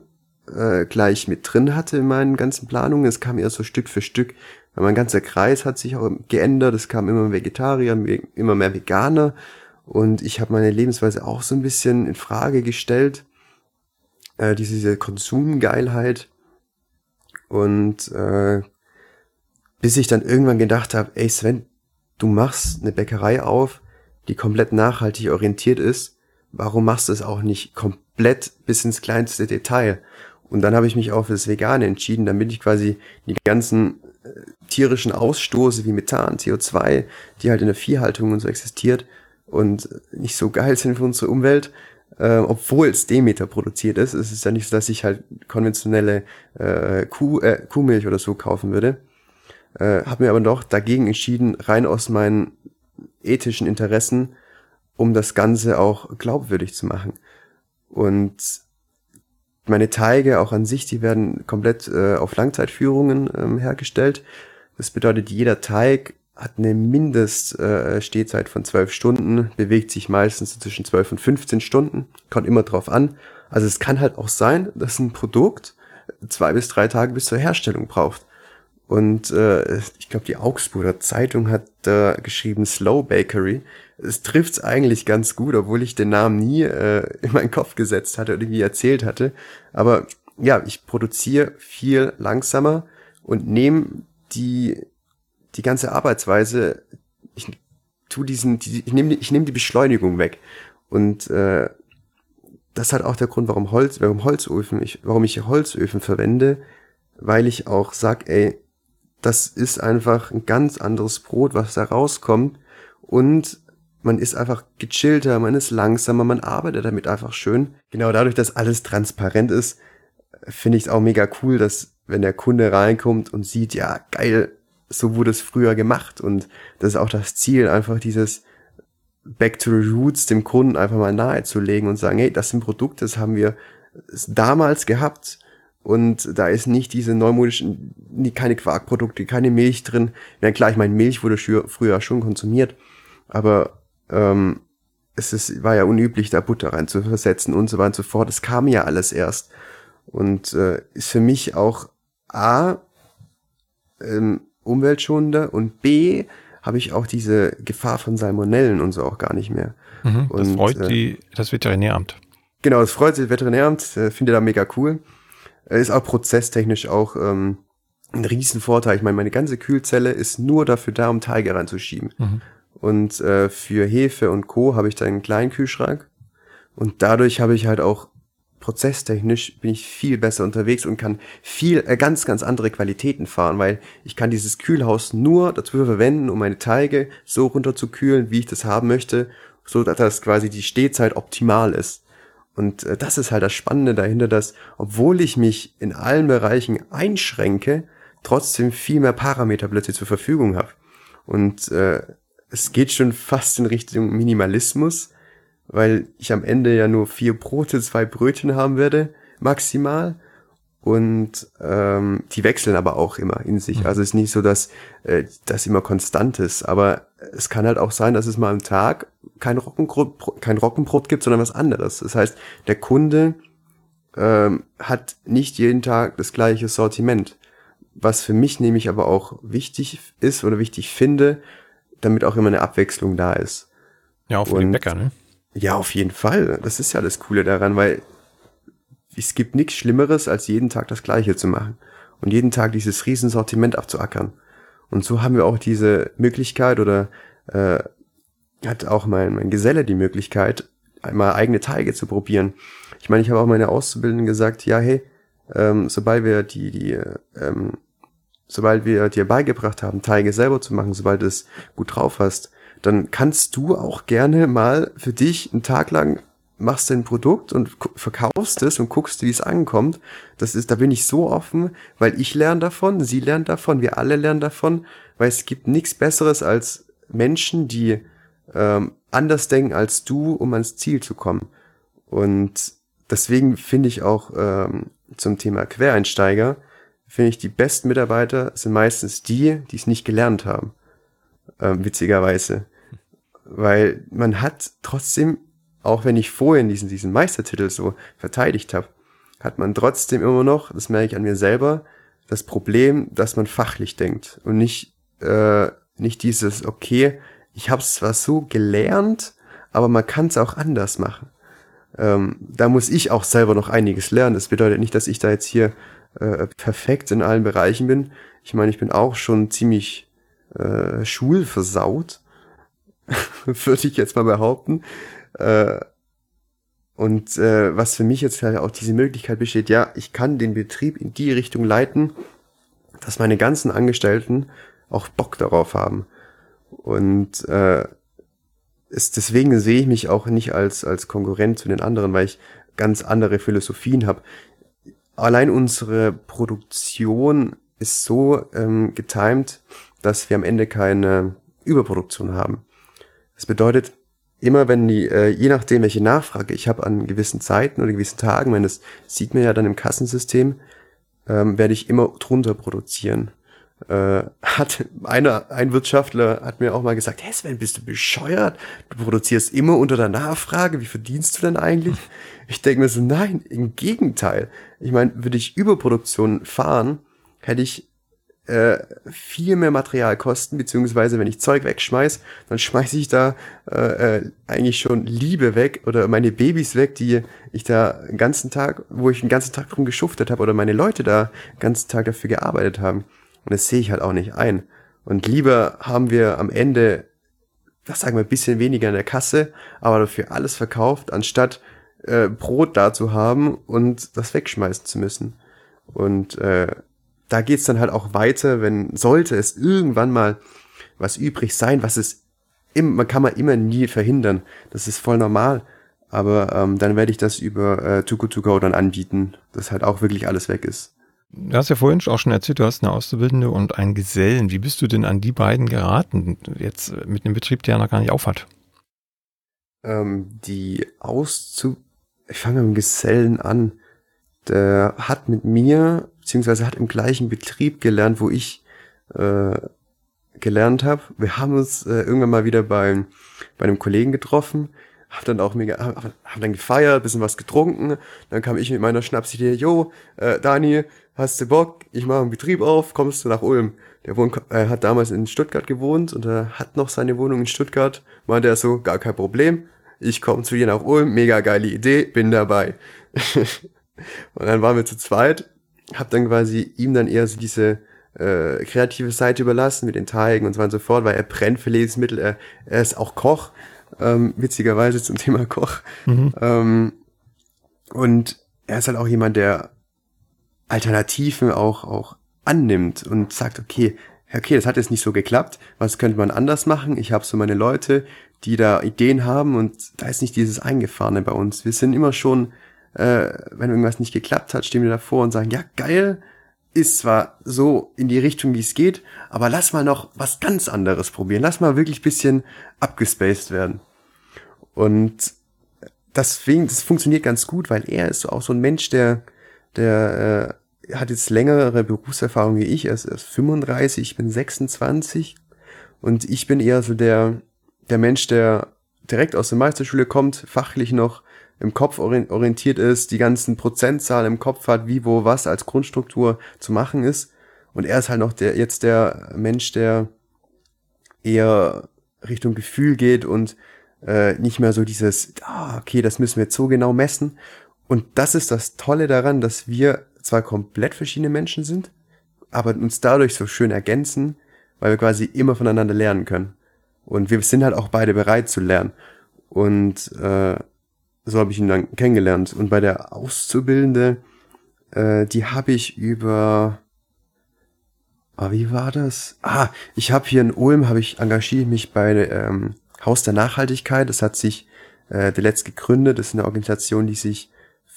äh, gleich mit drin hatte in meinen ganzen Planungen. Es kam eher so Stück für Stück. Weil mein ganzer Kreis hat sich auch geändert. Es kamen immer mehr Vegetarier, immer mehr Veganer. Und ich habe meine Lebensweise auch so ein bisschen in Frage gestellt. Äh, diese Konsumgeilheit. Und äh, bis ich dann irgendwann gedacht habe, ey Sven, du machst eine Bäckerei auf, die komplett nachhaltig orientiert ist. Warum machst du es auch nicht komplett bis ins kleinste Detail? Und dann habe ich mich auch für das Vegane entschieden, damit ich quasi die ganzen äh, tierischen Ausstoße wie Methan, CO2, die halt in der Viehhaltung und so existiert und nicht so geil sind für unsere Umwelt, äh, obwohl es Demeter produziert ist. Es ist ja nicht so, dass ich halt konventionelle äh, Kuh, äh, Kuhmilch oder so kaufen würde. Äh, habe mir aber doch dagegen entschieden, rein aus meinen ethischen Interessen, um das Ganze auch glaubwürdig zu machen. Und meine Teige auch an sich, die werden komplett äh, auf Langzeitführungen ähm, hergestellt. Das bedeutet, jeder Teig hat eine Mindeststehzeit äh, von zwölf Stunden, bewegt sich meistens zwischen zwölf und 15 Stunden, kommt immer drauf an. Also es kann halt auch sein, dass ein Produkt zwei bis drei Tage bis zur Herstellung braucht. Und äh, ich glaube, die Augsburger Zeitung hat da geschrieben Slow Bakery es trifft's eigentlich ganz gut, obwohl ich den Namen nie äh, in meinen Kopf gesetzt hatte oder irgendwie erzählt hatte. Aber ja, ich produziere viel langsamer und nehme die die ganze Arbeitsweise, ich tu diesen, die, ich nehme ich nehm die Beschleunigung weg. Und äh, das hat auch der Grund, warum Holz, warum Holzöfen, ich, warum ich Holzöfen verwende, weil ich auch sag, ey, das ist einfach ein ganz anderes Brot, was da rauskommt. Und man ist einfach gechillter, man ist langsamer, man arbeitet damit einfach schön. Genau dadurch, dass alles transparent ist, finde ich es auch mega cool, dass wenn der Kunde reinkommt und sieht, ja, geil, so wurde es früher gemacht. Und das ist auch das Ziel, einfach dieses Back to the Roots dem Kunden einfach mal nahezulegen und sagen, hey, das sind Produkte, das haben wir damals gehabt. Und da ist nicht diese neumodischen, keine Quarkprodukte, keine Milch drin. Ja klar, ich meine, Milch wurde früher schon konsumiert, aber ähm, es ist, war ja unüblich, da Butter rein zu versetzen und so weiter und so fort. Es kam ja alles erst. Und äh, ist für mich auch A, ähm, umweltschonender und B, habe ich auch diese Gefahr von Salmonellen und so auch gar nicht mehr. Mhm, das und, freut äh, die, das Veterinäramt. Genau, das freut sich das Veterinäramt, äh, finde da mega cool. Äh, ist auch prozesstechnisch auch ähm, ein Riesenvorteil. Ich meine, meine ganze Kühlzelle ist nur dafür da, um Teige reinzuschieben. Mhm. Und äh, für Hefe und Co. habe ich da einen kleinen Kühlschrank. Und dadurch habe ich halt auch prozesstechnisch bin ich viel besser unterwegs und kann viel, äh, ganz, ganz andere Qualitäten fahren, weil ich kann dieses Kühlhaus nur dazu verwenden, um meine Teige so runterzukühlen, wie ich das haben möchte, so dass das quasi die Stehzeit optimal ist. Und äh, das ist halt das Spannende dahinter, dass obwohl ich mich in allen Bereichen einschränke, trotzdem viel mehr Parameter plötzlich zur Verfügung habe. Und äh, es geht schon fast in Richtung Minimalismus, weil ich am Ende ja nur vier Brote, zwei Brötchen haben werde, maximal. Und ähm, die wechseln aber auch immer in sich. Mhm. Also es ist nicht so, dass äh, das immer konstant ist. Aber es kann halt auch sein, dass es mal am Tag kein Roggenbrot, kein Roggenbrot gibt, sondern was anderes. Das heißt, der Kunde ähm, hat nicht jeden Tag das gleiche Sortiment. Was für mich nämlich aber auch wichtig ist oder wichtig finde, damit auch immer eine Abwechslung da ist. Ja, auch für Und, den Bäcker, ne? Ja, auf jeden Fall. Das ist ja das Coole daran, weil es gibt nichts Schlimmeres, als jeden Tag das Gleiche zu machen und jeden Tag dieses Riesensortiment abzuackern. Und so haben wir auch diese Möglichkeit oder äh, hat auch mein, mein Geselle die Möglichkeit, einmal eigene Teige zu probieren. Ich meine, ich habe auch meine Auszubildenden gesagt, ja, hey, ähm, sobald wir die, die, ähm, sobald wir dir beigebracht haben, Teige selber zu machen, sobald du es gut drauf hast, dann kannst du auch gerne mal für dich einen Tag lang machst dein Produkt und verkaufst es und guckst, wie es ankommt. Das ist, da bin ich so offen, weil ich lerne davon, sie lernt davon, wir alle lernen davon, weil es gibt nichts Besseres als Menschen, die ähm, anders denken als du, um ans Ziel zu kommen. Und deswegen finde ich auch ähm, zum Thema Quereinsteiger, finde ich, die besten Mitarbeiter sind meistens die, die es nicht gelernt haben. Ähm, witzigerweise weil man hat trotzdem, auch wenn ich vorhin diesen, diesen Meistertitel so verteidigt habe, hat man trotzdem immer noch, das merke ich an mir selber, das Problem, dass man fachlich denkt und nicht, äh, nicht dieses, okay, ich habe es zwar so gelernt, aber man kann es auch anders machen. Ähm, da muss ich auch selber noch einiges lernen. Das bedeutet nicht, dass ich da jetzt hier äh, perfekt in allen Bereichen bin. Ich meine, ich bin auch schon ziemlich äh, schulversaut würde ich jetzt mal behaupten. Äh, und äh, was für mich jetzt halt auch diese Möglichkeit besteht, ja, ich kann den Betrieb in die Richtung leiten, dass meine ganzen Angestellten auch Bock darauf haben. Und äh, ist, deswegen sehe ich mich auch nicht als, als Konkurrent zu den anderen, weil ich ganz andere Philosophien habe. Allein unsere Produktion ist so ähm, getimed, dass wir am Ende keine Überproduktion haben. Das bedeutet, immer wenn die, äh, je nachdem, welche Nachfrage ich habe an gewissen Zeiten oder gewissen Tagen, wenn das sieht man ja dann im Kassensystem, ähm, werde ich immer drunter produzieren. Äh, hat einer, ein Wirtschaftler hat mir auch mal gesagt, hey Sven, bist du bescheuert? Du produzierst immer unter der Nachfrage, wie verdienst du denn eigentlich? Ich denke mir so, nein, im Gegenteil. Ich meine, würde ich Überproduktion fahren, hätte ich äh, viel mehr Material kosten, beziehungsweise wenn ich Zeug wegschmeiß, dann schmeiße ich da äh, äh, eigentlich schon Liebe weg oder meine Babys weg, die ich da den ganzen Tag, wo ich den ganzen Tag drum geschuftet habe oder meine Leute da den ganzen Tag dafür gearbeitet haben. Und das sehe ich halt auch nicht ein. Und lieber haben wir am Ende, was sagen wir, ein bisschen weniger in der Kasse, aber dafür alles verkauft, anstatt äh, Brot da zu haben und das wegschmeißen zu müssen. Und äh, da geht's dann halt auch weiter, wenn sollte es irgendwann mal was übrig sein, was es im, man kann man immer nie verhindern. Das ist voll normal. Aber ähm, dann werde ich das über äh, To Go dann anbieten, dass halt auch wirklich alles weg ist. Du hast ja vorhin auch schon erzählt, du hast eine Auszubildende und einen Gesellen. Wie bist du denn an die beiden geraten? Jetzt mit einem Betrieb, der noch gar nicht aufhat. Ähm, die Auszub... Ich fange mit dem Gesellen an. Der hat mit mir, beziehungsweise hat im gleichen Betrieb gelernt, wo ich äh, gelernt habe. Wir haben uns äh, irgendwann mal wieder bei, bei einem Kollegen getroffen, hab dann auch mega, hab, hab dann gefeiert, bisschen was getrunken. Dann kam ich mit meiner Schnapsidee, jo, äh, Dani, hast du Bock? Ich mache einen Betrieb auf, kommst du nach Ulm? Der wohnt, äh, hat damals in Stuttgart gewohnt und er hat noch seine Wohnung in Stuttgart. Meinte er so, gar kein Problem. Ich komme zu dir nach Ulm, mega geile Idee, bin dabei. und dann waren wir zu zweit, hab dann quasi ihm dann eher so diese äh, kreative Seite überlassen mit den Teigen und so weiter und so fort, weil er brennt für Lebensmittel, er, er ist auch Koch, ähm, witzigerweise zum Thema Koch. Mhm. Ähm, und er ist halt auch jemand, der Alternativen auch, auch annimmt und sagt, okay, okay, das hat jetzt nicht so geklappt, was könnte man anders machen? Ich habe so meine Leute, die da Ideen haben und da ist nicht dieses Eingefahrene bei uns. Wir sind immer schon, äh, wenn irgendwas nicht geklappt hat, stehen wir davor und sagen, ja, geil, ist zwar so in die Richtung, wie es geht, aber lass mal noch was ganz anderes probieren. Lass mal wirklich bisschen abgespaced werden. Und deswegen, das funktioniert ganz gut, weil er ist auch so ein Mensch, der, der äh, hat jetzt längere Berufserfahrung wie ich. Er ist, er ist 35, ich bin 26 und ich bin eher so der, der Mensch, der direkt aus der Meisterschule kommt, fachlich noch im Kopf orientiert ist, die ganzen Prozentzahlen im Kopf hat, wie, wo, was als Grundstruktur zu machen ist. Und er ist halt noch der, jetzt der Mensch, der eher Richtung Gefühl geht und äh, nicht mehr so dieses, ah, okay, das müssen wir jetzt so genau messen. Und das ist das Tolle daran, dass wir zwar komplett verschiedene Menschen sind, aber uns dadurch so schön ergänzen, weil wir quasi immer voneinander lernen können. Und wir sind halt auch beide bereit zu lernen. Und äh, so habe ich ihn dann kennengelernt. Und bei der Auszubildende, äh, die habe ich über, ah, wie war das? Ah, ich habe hier in Ulm, habe ich engagiert mich bei ähm, Haus der Nachhaltigkeit. Das hat sich äh, der letzte gegründet. Das ist eine Organisation, die sich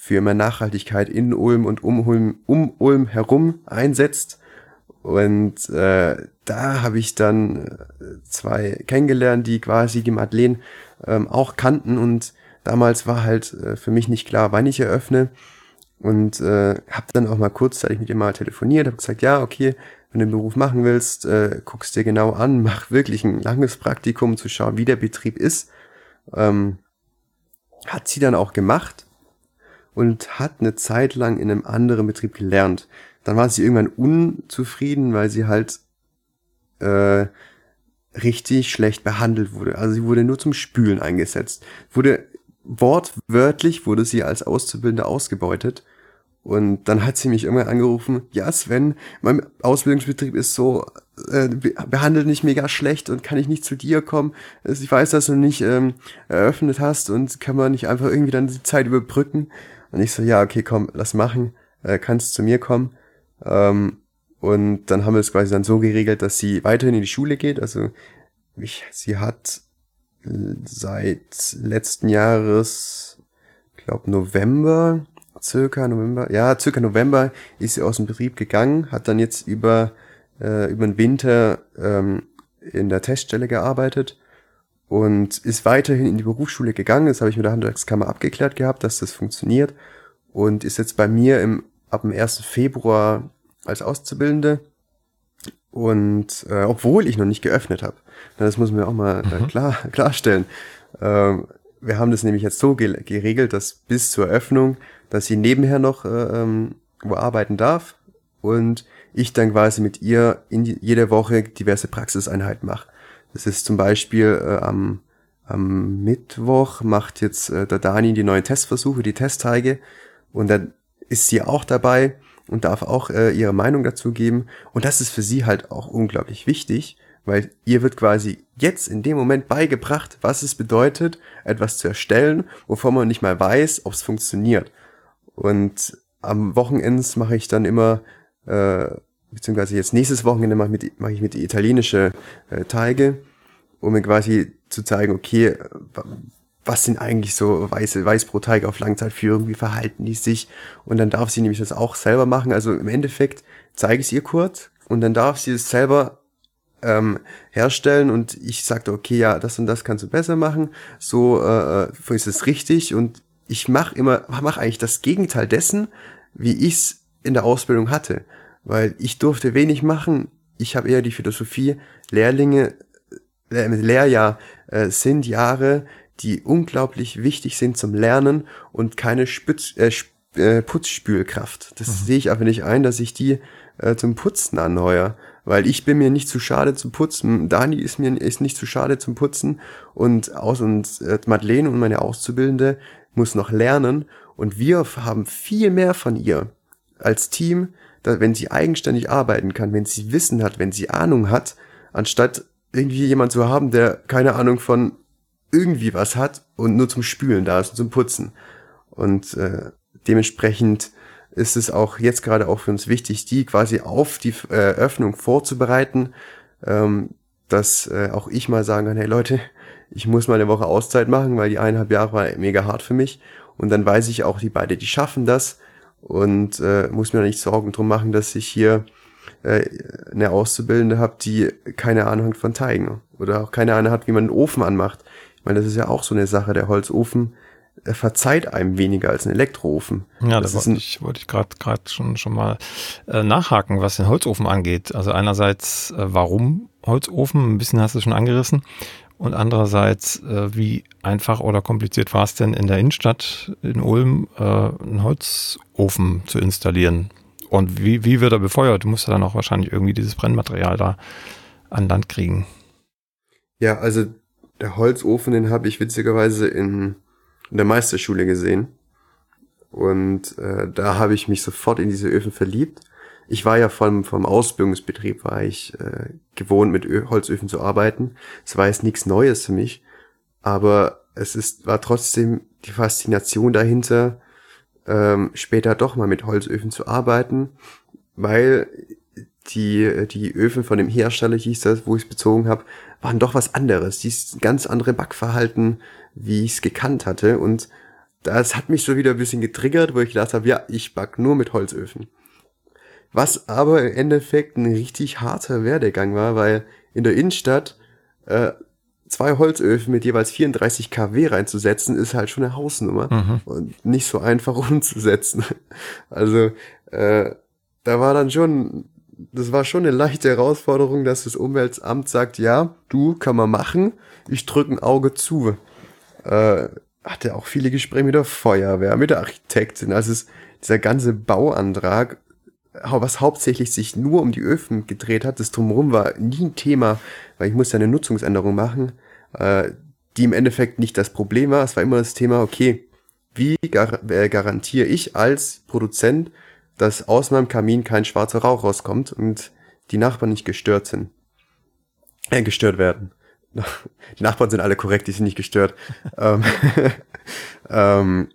für mehr Nachhaltigkeit in Ulm und um Ulm, um Ulm herum einsetzt. Und äh, da habe ich dann äh, zwei kennengelernt, die quasi die Madeleine ähm, auch kannten und Damals war halt äh, für mich nicht klar, wann ich eröffne und äh, habe dann auch mal kurzzeitig mit ihr mal telefoniert, habe gesagt, ja, okay, wenn du den Beruf machen willst, äh, guckst dir genau an, mach wirklich ein langes Praktikum, um zu schauen, wie der Betrieb ist. Ähm, hat sie dann auch gemacht und hat eine Zeit lang in einem anderen Betrieb gelernt. Dann war sie irgendwann unzufrieden, weil sie halt äh, richtig schlecht behandelt wurde. Also sie wurde nur zum Spülen eingesetzt. Wurde wortwörtlich wurde sie als Auszubildende ausgebeutet. Und dann hat sie mich irgendwann angerufen, ja Sven, mein Ausbildungsbetrieb ist so, äh, behandelt nicht mega schlecht und kann ich nicht zu dir kommen. Ich weiß, dass du nicht ähm, eröffnet hast und kann man nicht einfach irgendwie dann die Zeit überbrücken. Und ich so, ja, okay, komm, lass machen, äh, kannst zu mir kommen. Ähm, und dann haben wir es quasi dann so geregelt, dass sie weiterhin in die Schule geht. Also ich, sie hat seit letzten Jahres, glaube November, circa November, ja, circa November ist sie aus dem Betrieb gegangen, hat dann jetzt über, äh, über den Winter ähm, in der Teststelle gearbeitet und ist weiterhin in die Berufsschule gegangen. Das habe ich mit der Handwerkskammer abgeklärt gehabt, dass das funktioniert und ist jetzt bei mir im, ab dem 1. Februar als Auszubildende und äh, obwohl ich noch nicht geöffnet habe. Das muss man auch mal äh, mhm. klar, klarstellen. Ähm, wir haben das nämlich jetzt so geregelt, dass bis zur Eröffnung, dass sie nebenher noch äh, ähm, wo arbeiten darf und ich dann quasi mit ihr in die, jede Woche diverse Praxiseinheiten mache. Das ist zum Beispiel äh, am, am Mittwoch macht jetzt äh, der Dani die neuen Testversuche, die Testteige und dann ist sie auch dabei und darf auch äh, ihre Meinung dazu geben. Und das ist für sie halt auch unglaublich wichtig, weil ihr wird quasi jetzt in dem Moment beigebracht, was es bedeutet, etwas zu erstellen, wovon man nicht mal weiß, ob es funktioniert. Und am Wochenends mache ich dann immer äh, beziehungsweise jetzt nächstes Wochenende mache ich mit, mach ich mit italienische äh, Teige, um mir quasi zu zeigen, okay, was sind eigentlich so weiße Weißbrotteige auf Langzeitführung, wie verhalten die sich? Und dann darf sie nämlich das auch selber machen. Also im Endeffekt zeige ich es ihr kurz und dann darf sie es selber ähm, herstellen und ich sagte, okay, ja, das und das kannst du besser machen, so äh, äh ist es richtig und ich mache immer, mache eigentlich das Gegenteil dessen, wie ich es in der Ausbildung hatte, weil ich durfte wenig machen. Ich habe eher die Philosophie, Lehrlinge, äh, Lehrjahr äh, sind Jahre, die unglaublich wichtig sind zum Lernen und keine Spitz, äh, äh, Putzspülkraft. Das mhm. sehe ich aber nicht ein, dass ich die äh, zum Putzen anheuer, weil ich bin mir nicht zu schade zu putzen. Dani ist mir ist nicht zu schade zum Putzen und aus und äh, Madeleine und meine Auszubildende muss noch lernen und wir haben viel mehr von ihr als Team, wenn sie eigenständig arbeiten kann, wenn sie Wissen hat, wenn sie Ahnung hat, anstatt irgendwie jemand zu haben, der keine Ahnung von irgendwie was hat und nur zum Spülen da ist und zum Putzen. Und äh, dementsprechend ist es auch jetzt gerade auch für uns wichtig, die quasi auf die äh, Öffnung vorzubereiten, ähm, dass äh, auch ich mal sagen kann, hey Leute, ich muss mal eine Woche Auszeit machen, weil die eineinhalb Jahre war mega hart für mich. Und dann weiß ich auch, die beide, die schaffen das und äh, muss mir nicht Sorgen drum machen, dass ich hier äh, eine Auszubildende habe, die keine Ahnung hat von Teigen oder auch keine Ahnung hat, wie man einen Ofen anmacht. Ich meine, das ist ja auch so eine Sache, der Holzofen er verzeiht einem weniger als ein Elektroofen. Ja, das, das wollte ich, wollte ich gerade gerade schon schon mal äh, nachhaken, was den Holzofen angeht. Also einerseits, äh, warum Holzofen? Ein bisschen hast du schon angerissen. Und andererseits, äh, wie einfach oder kompliziert war es denn in der Innenstadt in Ulm, äh, einen Holzofen zu installieren? Und wie, wie wird er befeuert? Du musst ja dann auch wahrscheinlich irgendwie dieses Brennmaterial da an Land kriegen. Ja, also der Holzofen, den habe ich witzigerweise in, in der Meisterschule gesehen. Und äh, da habe ich mich sofort in diese Öfen verliebt ich war ja vom, vom Ausbildungsbetrieb, war ich äh, gewohnt, mit Ö Holzöfen zu arbeiten. Es war jetzt nichts Neues für mich, aber es ist, war trotzdem die Faszination dahinter, ähm, später doch mal mit Holzöfen zu arbeiten, weil die, die Öfen von dem Hersteller hieß das, wo ich es bezogen habe, waren doch was anderes. Dies ganz andere Backverhalten, wie ich es gekannt hatte. Und das hat mich so wieder ein bisschen getriggert, wo ich gedacht habe, ja, ich back nur mit Holzöfen. Was aber im Endeffekt ein richtig harter Werdegang war, weil in der Innenstadt äh, zwei Holzöfen mit jeweils 34 kW reinzusetzen, ist halt schon eine Hausnummer mhm. und nicht so einfach umzusetzen. Also äh, da war dann schon, das war schon eine leichte Herausforderung, dass das Umweltamt sagt, ja, du kann man machen, ich drücke ein Auge zu. Äh, hatte auch viele Gespräche mit der Feuerwehr, mit der Architektin. Also es, dieser ganze Bauantrag was hauptsächlich sich nur um die Öfen gedreht hat. Das Drumherum war nie ein Thema, weil ich musste eine Nutzungsänderung machen, äh, die im Endeffekt nicht das Problem war. Es war immer das Thema, okay, wie gar äh, garantiere ich als Produzent, dass aus meinem Kamin kein schwarzer Rauch rauskommt und die Nachbarn nicht gestört sind. Äh, gestört werden. Die Nachbarn sind alle korrekt, die sind nicht gestört. ähm, ähm,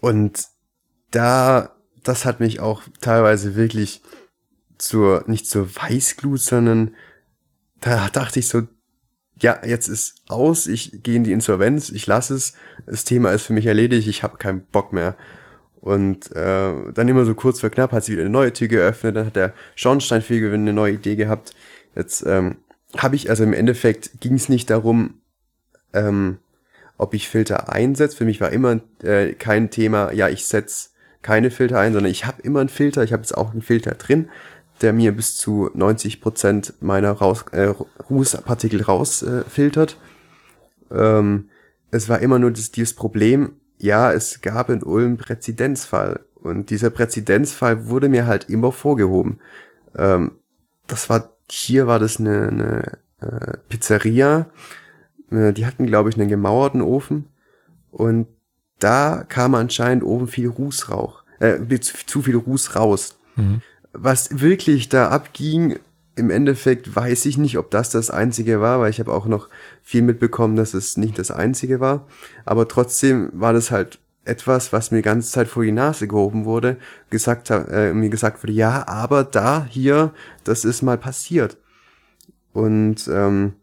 und da das hat mich auch teilweise wirklich zur, nicht zur Weißglut, sondern da dachte ich so, ja, jetzt ist aus, ich gehe in die Insolvenz, ich lasse es, das Thema ist für mich erledigt, ich habe keinen Bock mehr. Und äh, dann immer so kurz vor knapp hat sie wieder eine neue Tür geöffnet, dann hat der Schornsteinfeger eine neue Idee gehabt. Jetzt ähm, habe ich, also im Endeffekt ging es nicht darum, ähm, ob ich Filter einsetze. Für mich war immer äh, kein Thema, ja, ich setz keine Filter ein, sondern ich habe immer einen Filter. Ich habe jetzt auch einen Filter drin, der mir bis zu 90 Prozent meiner raus, äh, Rußpartikel rausfiltert. Äh, ähm, es war immer nur das, dieses Problem, ja, es gab in Ulm Präzedenzfall. Und dieser Präzedenzfall wurde mir halt immer vorgehoben. Ähm, das war, hier war das eine, eine äh, Pizzeria. Äh, die hatten, glaube ich, einen gemauerten Ofen. Und da kam anscheinend oben viel Rußrauch, äh, zu, viel Ruß raus. Mhm. Was wirklich da abging, im Endeffekt weiß ich nicht, ob das das einzige war, weil ich habe auch noch viel mitbekommen, dass es nicht das einzige war. Aber trotzdem war das halt etwas, was mir die ganze Zeit vor die Nase gehoben wurde, gesagt äh, mir gesagt wurde, ja, aber da, hier, das ist mal passiert. Und ähm,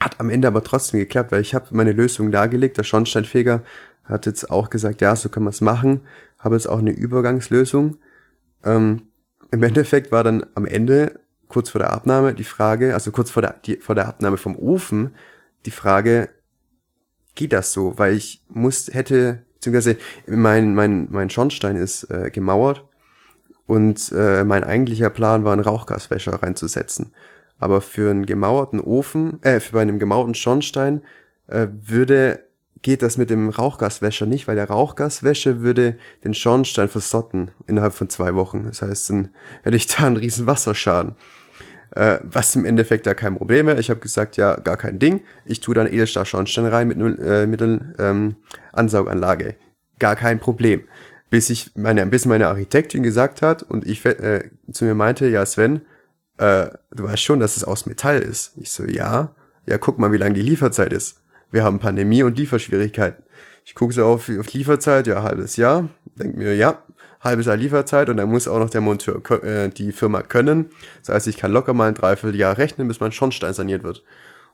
hat am Ende aber trotzdem geklappt, weil ich habe meine Lösung dargelegt. Der Schornsteinfeger hat jetzt auch gesagt, ja, so kann man es machen. Habe jetzt auch eine Übergangslösung. Ähm, Im Endeffekt war dann am Ende, kurz vor der Abnahme, die Frage, also kurz vor der, die, vor der Abnahme vom Ofen, die Frage, geht das so? Weil ich muss, hätte, beziehungsweise mein, mein, mein Schornstein ist äh, gemauert und äh, mein eigentlicher Plan war, einen Rauchgaswäscher reinzusetzen. Aber für einen gemauerten Ofen, äh, für einen gemauerten Schornstein äh, würde geht das mit dem Rauchgaswäscher nicht, weil der Rauchgaswäsche würde den Schornstein versotten innerhalb von zwei Wochen. Das heißt, dann hätte ich da einen riesen Wasserschaden. Äh, was im Endeffekt da kein Problem wäre. Ich habe gesagt, ja, gar kein Ding. Ich tue dann Edelstahl-Schornstein rein mit, äh, mit ähm, Ansauganlage. Gar kein Problem. Bis ich meine, bis meine Architektin gesagt hat und ich äh, zu mir meinte, ja, Sven, äh, du weißt schon, dass es aus Metall ist. Ich so, ja. Ja, guck mal, wie lang die Lieferzeit ist. Wir haben Pandemie und Lieferschwierigkeiten. Ich gucke so auf, auf Lieferzeit, ja, halbes Jahr. Denk mir, ja, halbes Jahr Lieferzeit und dann muss auch noch der Monteur äh, die Firma können. Das heißt, ich kann locker mal ein Dreivierteljahr rechnen, bis mein Schornstein saniert wird.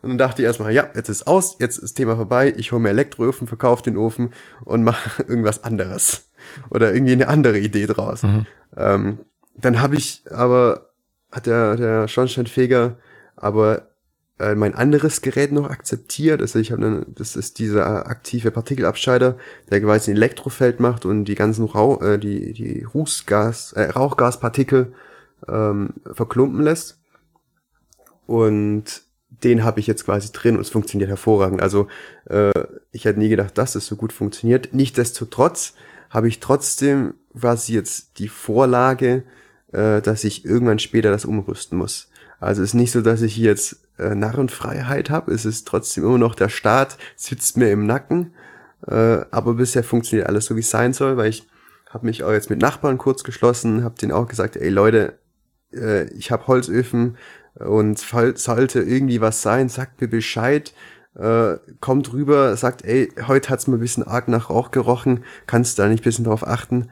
Und dann dachte ich erstmal, ja, jetzt ist aus, jetzt ist Thema vorbei, ich hole mir Elektroöfen, verkaufe den Ofen und mache irgendwas anderes. Oder irgendwie eine andere Idee draus. Mhm. Ähm, dann habe ich aber hat der, der Schornsteinfeger aber äh, mein anderes Gerät noch akzeptiert. Also ich habe das ist dieser aktive Partikelabscheider, der quasi ein Elektrofeld macht und die ganzen Rauch, äh, die, die Rußgas, äh, Rauchgaspartikel ähm, verklumpen lässt. Und den habe ich jetzt quasi drin und es funktioniert hervorragend. Also äh, ich hätte nie gedacht, dass es so gut funktioniert. Nichtsdestotrotz habe ich trotzdem quasi jetzt die Vorlage äh, dass ich irgendwann später das umrüsten muss. Also es ist nicht so, dass ich jetzt äh, Narrenfreiheit habe. Es ist trotzdem immer noch der Staat sitzt mir im Nacken. Äh, aber bisher funktioniert alles so, wie es sein soll, weil ich habe mich auch jetzt mit Nachbarn kurz geschlossen, habe denen auch gesagt, ey Leute, äh, ich habe Holzöfen und sollte irgendwie was sein, sagt mir Bescheid. Äh, kommt rüber, sagt, ey, heute hat's mir ein bisschen arg nach Rauch gerochen, kannst du da nicht ein bisschen drauf achten?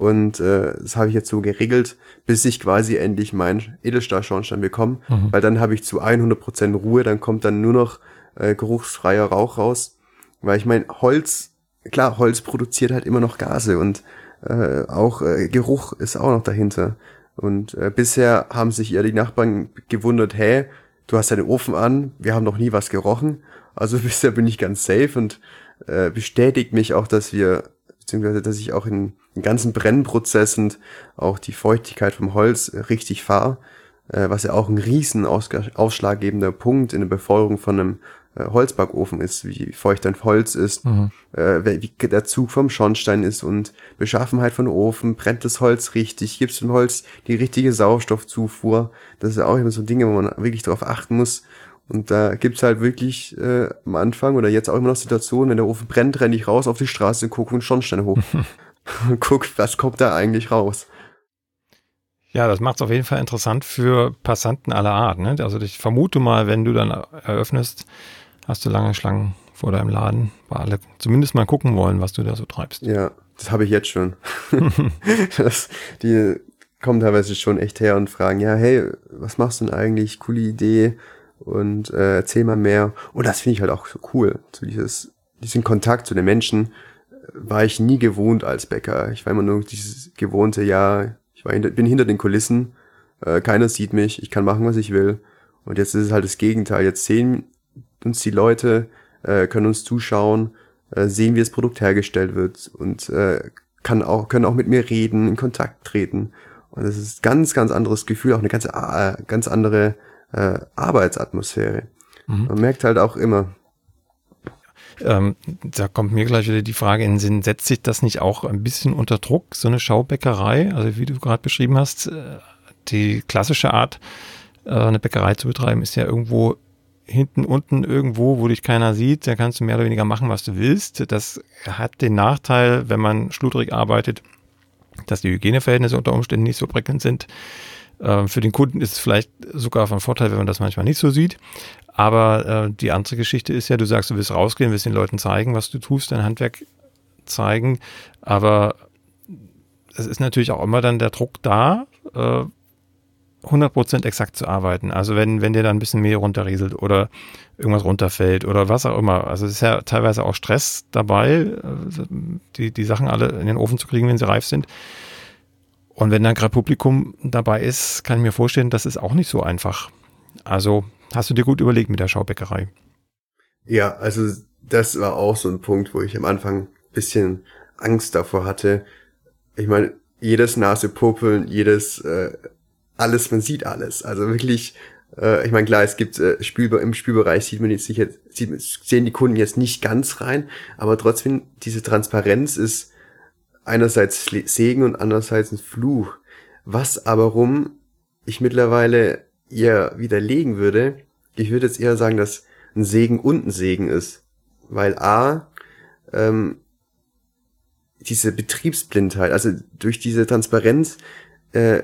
Und äh, das habe ich jetzt so geregelt, bis ich quasi endlich meinen Edelstahlschornstein bekomme, mhm. weil dann habe ich zu 100% Ruhe, dann kommt dann nur noch äh, geruchsfreier Rauch raus. Weil ich meine, Holz, klar, Holz produziert halt immer noch Gase und äh, auch äh, Geruch ist auch noch dahinter. Und äh, bisher haben sich ja die Nachbarn gewundert, hä, du hast deinen Ofen an, wir haben noch nie was gerochen. Also bisher bin ich ganz safe und äh, bestätigt mich auch, dass wir beziehungsweise dass ich auch in den ganzen Brennprozessen auch die Feuchtigkeit vom Holz richtig fahre, äh, was ja auch ein riesen ausschlaggebender Punkt in der Befeuerung von einem äh, Holzbackofen ist, wie feucht ein Holz ist, mhm. äh, wie der Zug vom Schornstein ist und Beschaffenheit von Ofen, brennt das Holz richtig, gibt es dem Holz die richtige Sauerstoffzufuhr, das ist ja auch immer so Dinge, wo man wirklich darauf achten muss und da gibt's halt wirklich äh, am Anfang oder jetzt auch immer noch Situationen, wenn der Ofen brennt, renne ich raus auf die Straße, gucke einen Schornstein hoch. und guck, was kommt da eigentlich raus. Ja, das macht es auf jeden Fall interessant für Passanten aller Art. Ne? Also ich vermute mal, wenn du dann eröffnest, hast du lange Schlangen vor deinem Laden, weil alle zumindest mal gucken wollen, was du da so treibst. Ja, das habe ich jetzt schon. das, die kommen teilweise schon echt her und fragen, ja, hey, was machst du denn eigentlich? Coole Idee und äh, erzähl mal mehr. Und das finde ich halt auch so cool. So dieses, diesen Kontakt zu den Menschen äh, war ich nie gewohnt als Bäcker. Ich war immer nur dieses gewohnte, ja, ich war hinter, bin hinter den Kulissen, äh, keiner sieht mich, ich kann machen, was ich will. Und jetzt ist es halt das Gegenteil. Jetzt sehen uns die Leute, äh, können uns zuschauen, äh, sehen, wie das Produkt hergestellt wird und äh, kann auch, können auch mit mir reden, in Kontakt treten. Und das ist ganz, ganz anderes Gefühl, auch eine ganz, äh, ganz andere äh, Arbeitsatmosphäre. Mhm. Man merkt halt auch immer. Ähm, da kommt mir gleich wieder die Frage in den Sinn, setzt sich das nicht auch ein bisschen unter Druck, so eine Schaubäckerei? Also wie du gerade beschrieben hast, äh, die klassische Art, äh, eine Bäckerei zu betreiben, ist ja irgendwo hinten unten irgendwo, wo dich keiner sieht, da kannst du mehr oder weniger machen, was du willst. Das hat den Nachteil, wenn man schludrig arbeitet, dass die Hygieneverhältnisse unter Umständen nicht so prickelnd sind. Ähm, für den Kunden ist es vielleicht sogar von Vorteil, wenn man das manchmal nicht so sieht. Aber äh, die andere Geschichte ist ja, du sagst, du willst rausgehen, willst den Leuten zeigen, was du tust, dein Handwerk zeigen. Aber es ist natürlich auch immer dann der Druck da, äh, 100% exakt zu arbeiten. Also wenn, wenn dir dann ein bisschen mehr runterrieselt oder irgendwas runterfällt oder was auch immer. Also es ist ja teilweise auch Stress dabei, äh, die, die Sachen alle in den Ofen zu kriegen, wenn sie reif sind. Und wenn dann gerade Publikum dabei ist, kann ich mir vorstellen, das ist auch nicht so einfach. Also hast du dir gut überlegt mit der Schaubäckerei. Ja, also das war auch so ein Punkt, wo ich am Anfang bisschen Angst davor hatte. Ich meine, jedes Nasepopeln, jedes äh, alles, man sieht alles. Also wirklich, äh, ich meine, klar, es gibt äh, Spiel, im Spielbereich sieht man jetzt sicher, sieht, sehen die Kunden jetzt nicht ganz rein, aber trotzdem, diese Transparenz ist einerseits Segen und andererseits ein Fluch. Was aber rum ich mittlerweile eher widerlegen würde, ich würde jetzt eher sagen, dass ein Segen und ein Segen ist. Weil A, ähm, diese Betriebsblindheit, also durch diese Transparenz äh,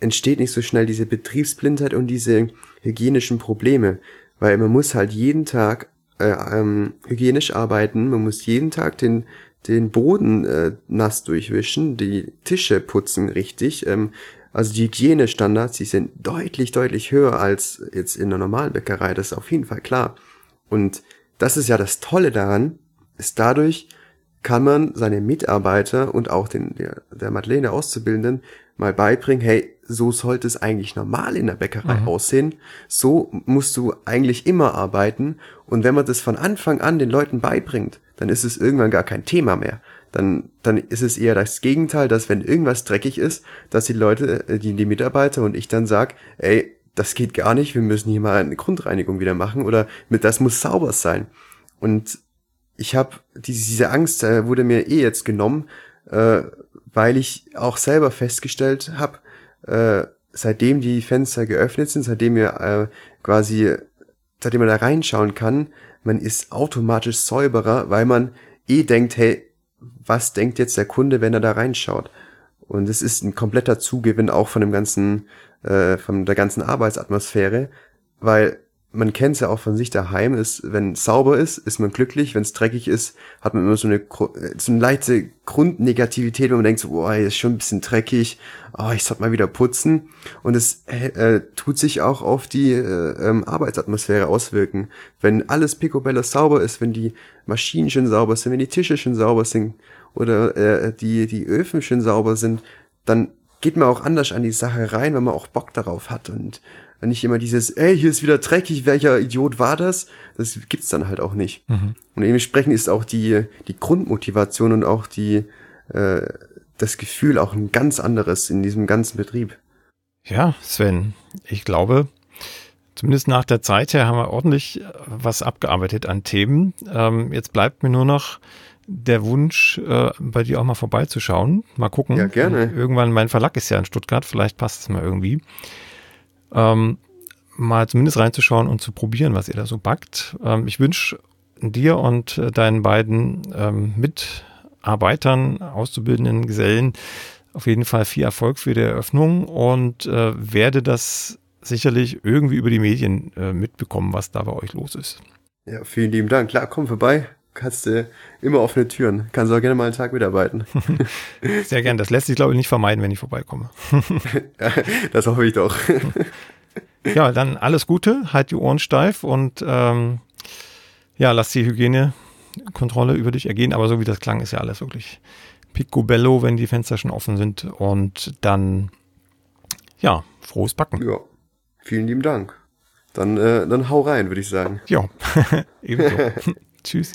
entsteht nicht so schnell diese Betriebsblindheit und diese hygienischen Probleme, weil man muss halt jeden Tag äh, ähm, hygienisch arbeiten, man muss jeden Tag den den Boden äh, nass durchwischen, die Tische putzen richtig. Ähm, also die Hygienestandards, die sind deutlich, deutlich höher als jetzt in der normalen Bäckerei, das ist auf jeden Fall klar. Und das ist ja das Tolle daran, ist dadurch kann man seine Mitarbeiter und auch den, der, der Madeleine Auszubildenden mal beibringen, hey, so sollte es eigentlich normal in der Bäckerei mhm. aussehen. So musst du eigentlich immer arbeiten. Und wenn man das von Anfang an den Leuten beibringt, dann ist es irgendwann gar kein Thema mehr. Dann, dann ist es eher das Gegenteil, dass wenn irgendwas dreckig ist, dass die Leute, äh, die, die Mitarbeiter und ich dann sag, ey, das geht gar nicht, wir müssen hier mal eine Grundreinigung wieder machen oder mit das muss sauber sein. Und ich habe diese, diese Angst äh, wurde mir eh jetzt genommen, äh, weil ich auch selber festgestellt habe, äh, seitdem die Fenster geöffnet sind, seitdem wir äh, quasi, seitdem man da reinschauen kann, man ist automatisch säuberer, weil man eh denkt, hey, was denkt jetzt der Kunde, wenn er da reinschaut? Und es ist ein kompletter Zugewinn auch von dem ganzen, äh, von der ganzen Arbeitsatmosphäre, weil man kennt es ja auch von sich daheim, ist, wenn sauber ist, ist man glücklich, wenn es dreckig ist, hat man immer so eine, so eine leichte Grundnegativität, wo man denkt so, boah, ist schon ein bisschen dreckig, oh, ich sollte mal wieder putzen. Und es äh, tut sich auch auf die äh, ähm, Arbeitsatmosphäre auswirken. Wenn alles picobello sauber ist, wenn die Maschinen schön sauber sind, wenn die Tische schön sauber sind oder äh, die, die Öfen schön sauber sind, dann geht man auch anders an die Sache rein, wenn man auch Bock darauf hat und nicht immer dieses, ey, hier ist wieder dreckig, welcher Idiot war das? Das gibt's dann halt auch nicht. Mhm. Und dementsprechend ist auch die, die Grundmotivation und auch die, äh, das Gefühl auch ein ganz anderes in diesem ganzen Betrieb. Ja, Sven, ich glaube, zumindest nach der Zeit her haben wir ordentlich was abgearbeitet an Themen. Ähm, jetzt bleibt mir nur noch der Wunsch, äh, bei dir auch mal vorbeizuschauen. Mal gucken. Ja, gerne. Irgendwann, mein Verlag ist ja in Stuttgart, vielleicht passt es mal irgendwie ähm, mal zumindest reinzuschauen und zu probieren, was ihr da so backt. Ähm, ich wünsche dir und äh, deinen beiden ähm, Mitarbeitern, auszubildenden Gesellen auf jeden Fall viel Erfolg für die Eröffnung und äh, werde das sicherlich irgendwie über die Medien äh, mitbekommen, was da bei euch los ist. Ja, vielen lieben Dank. Klar, komm vorbei. Kannst du immer offene Türen. Kannst auch gerne mal einen Tag mitarbeiten. Sehr gern. Das lässt sich, glaube ich, nicht vermeiden, wenn ich vorbeikomme. das hoffe ich doch. ja, dann alles Gute. Halt die Ohren steif und ähm, ja, lass die Hygienekontrolle über dich ergehen. Aber so wie das klang, ist ja alles wirklich picobello, wenn die Fenster schon offen sind. Und dann, ja, frohes Backen. Ja, vielen lieben Dank. Dann, äh, dann hau rein, würde ich sagen. Ja, ebenso. Tschüss.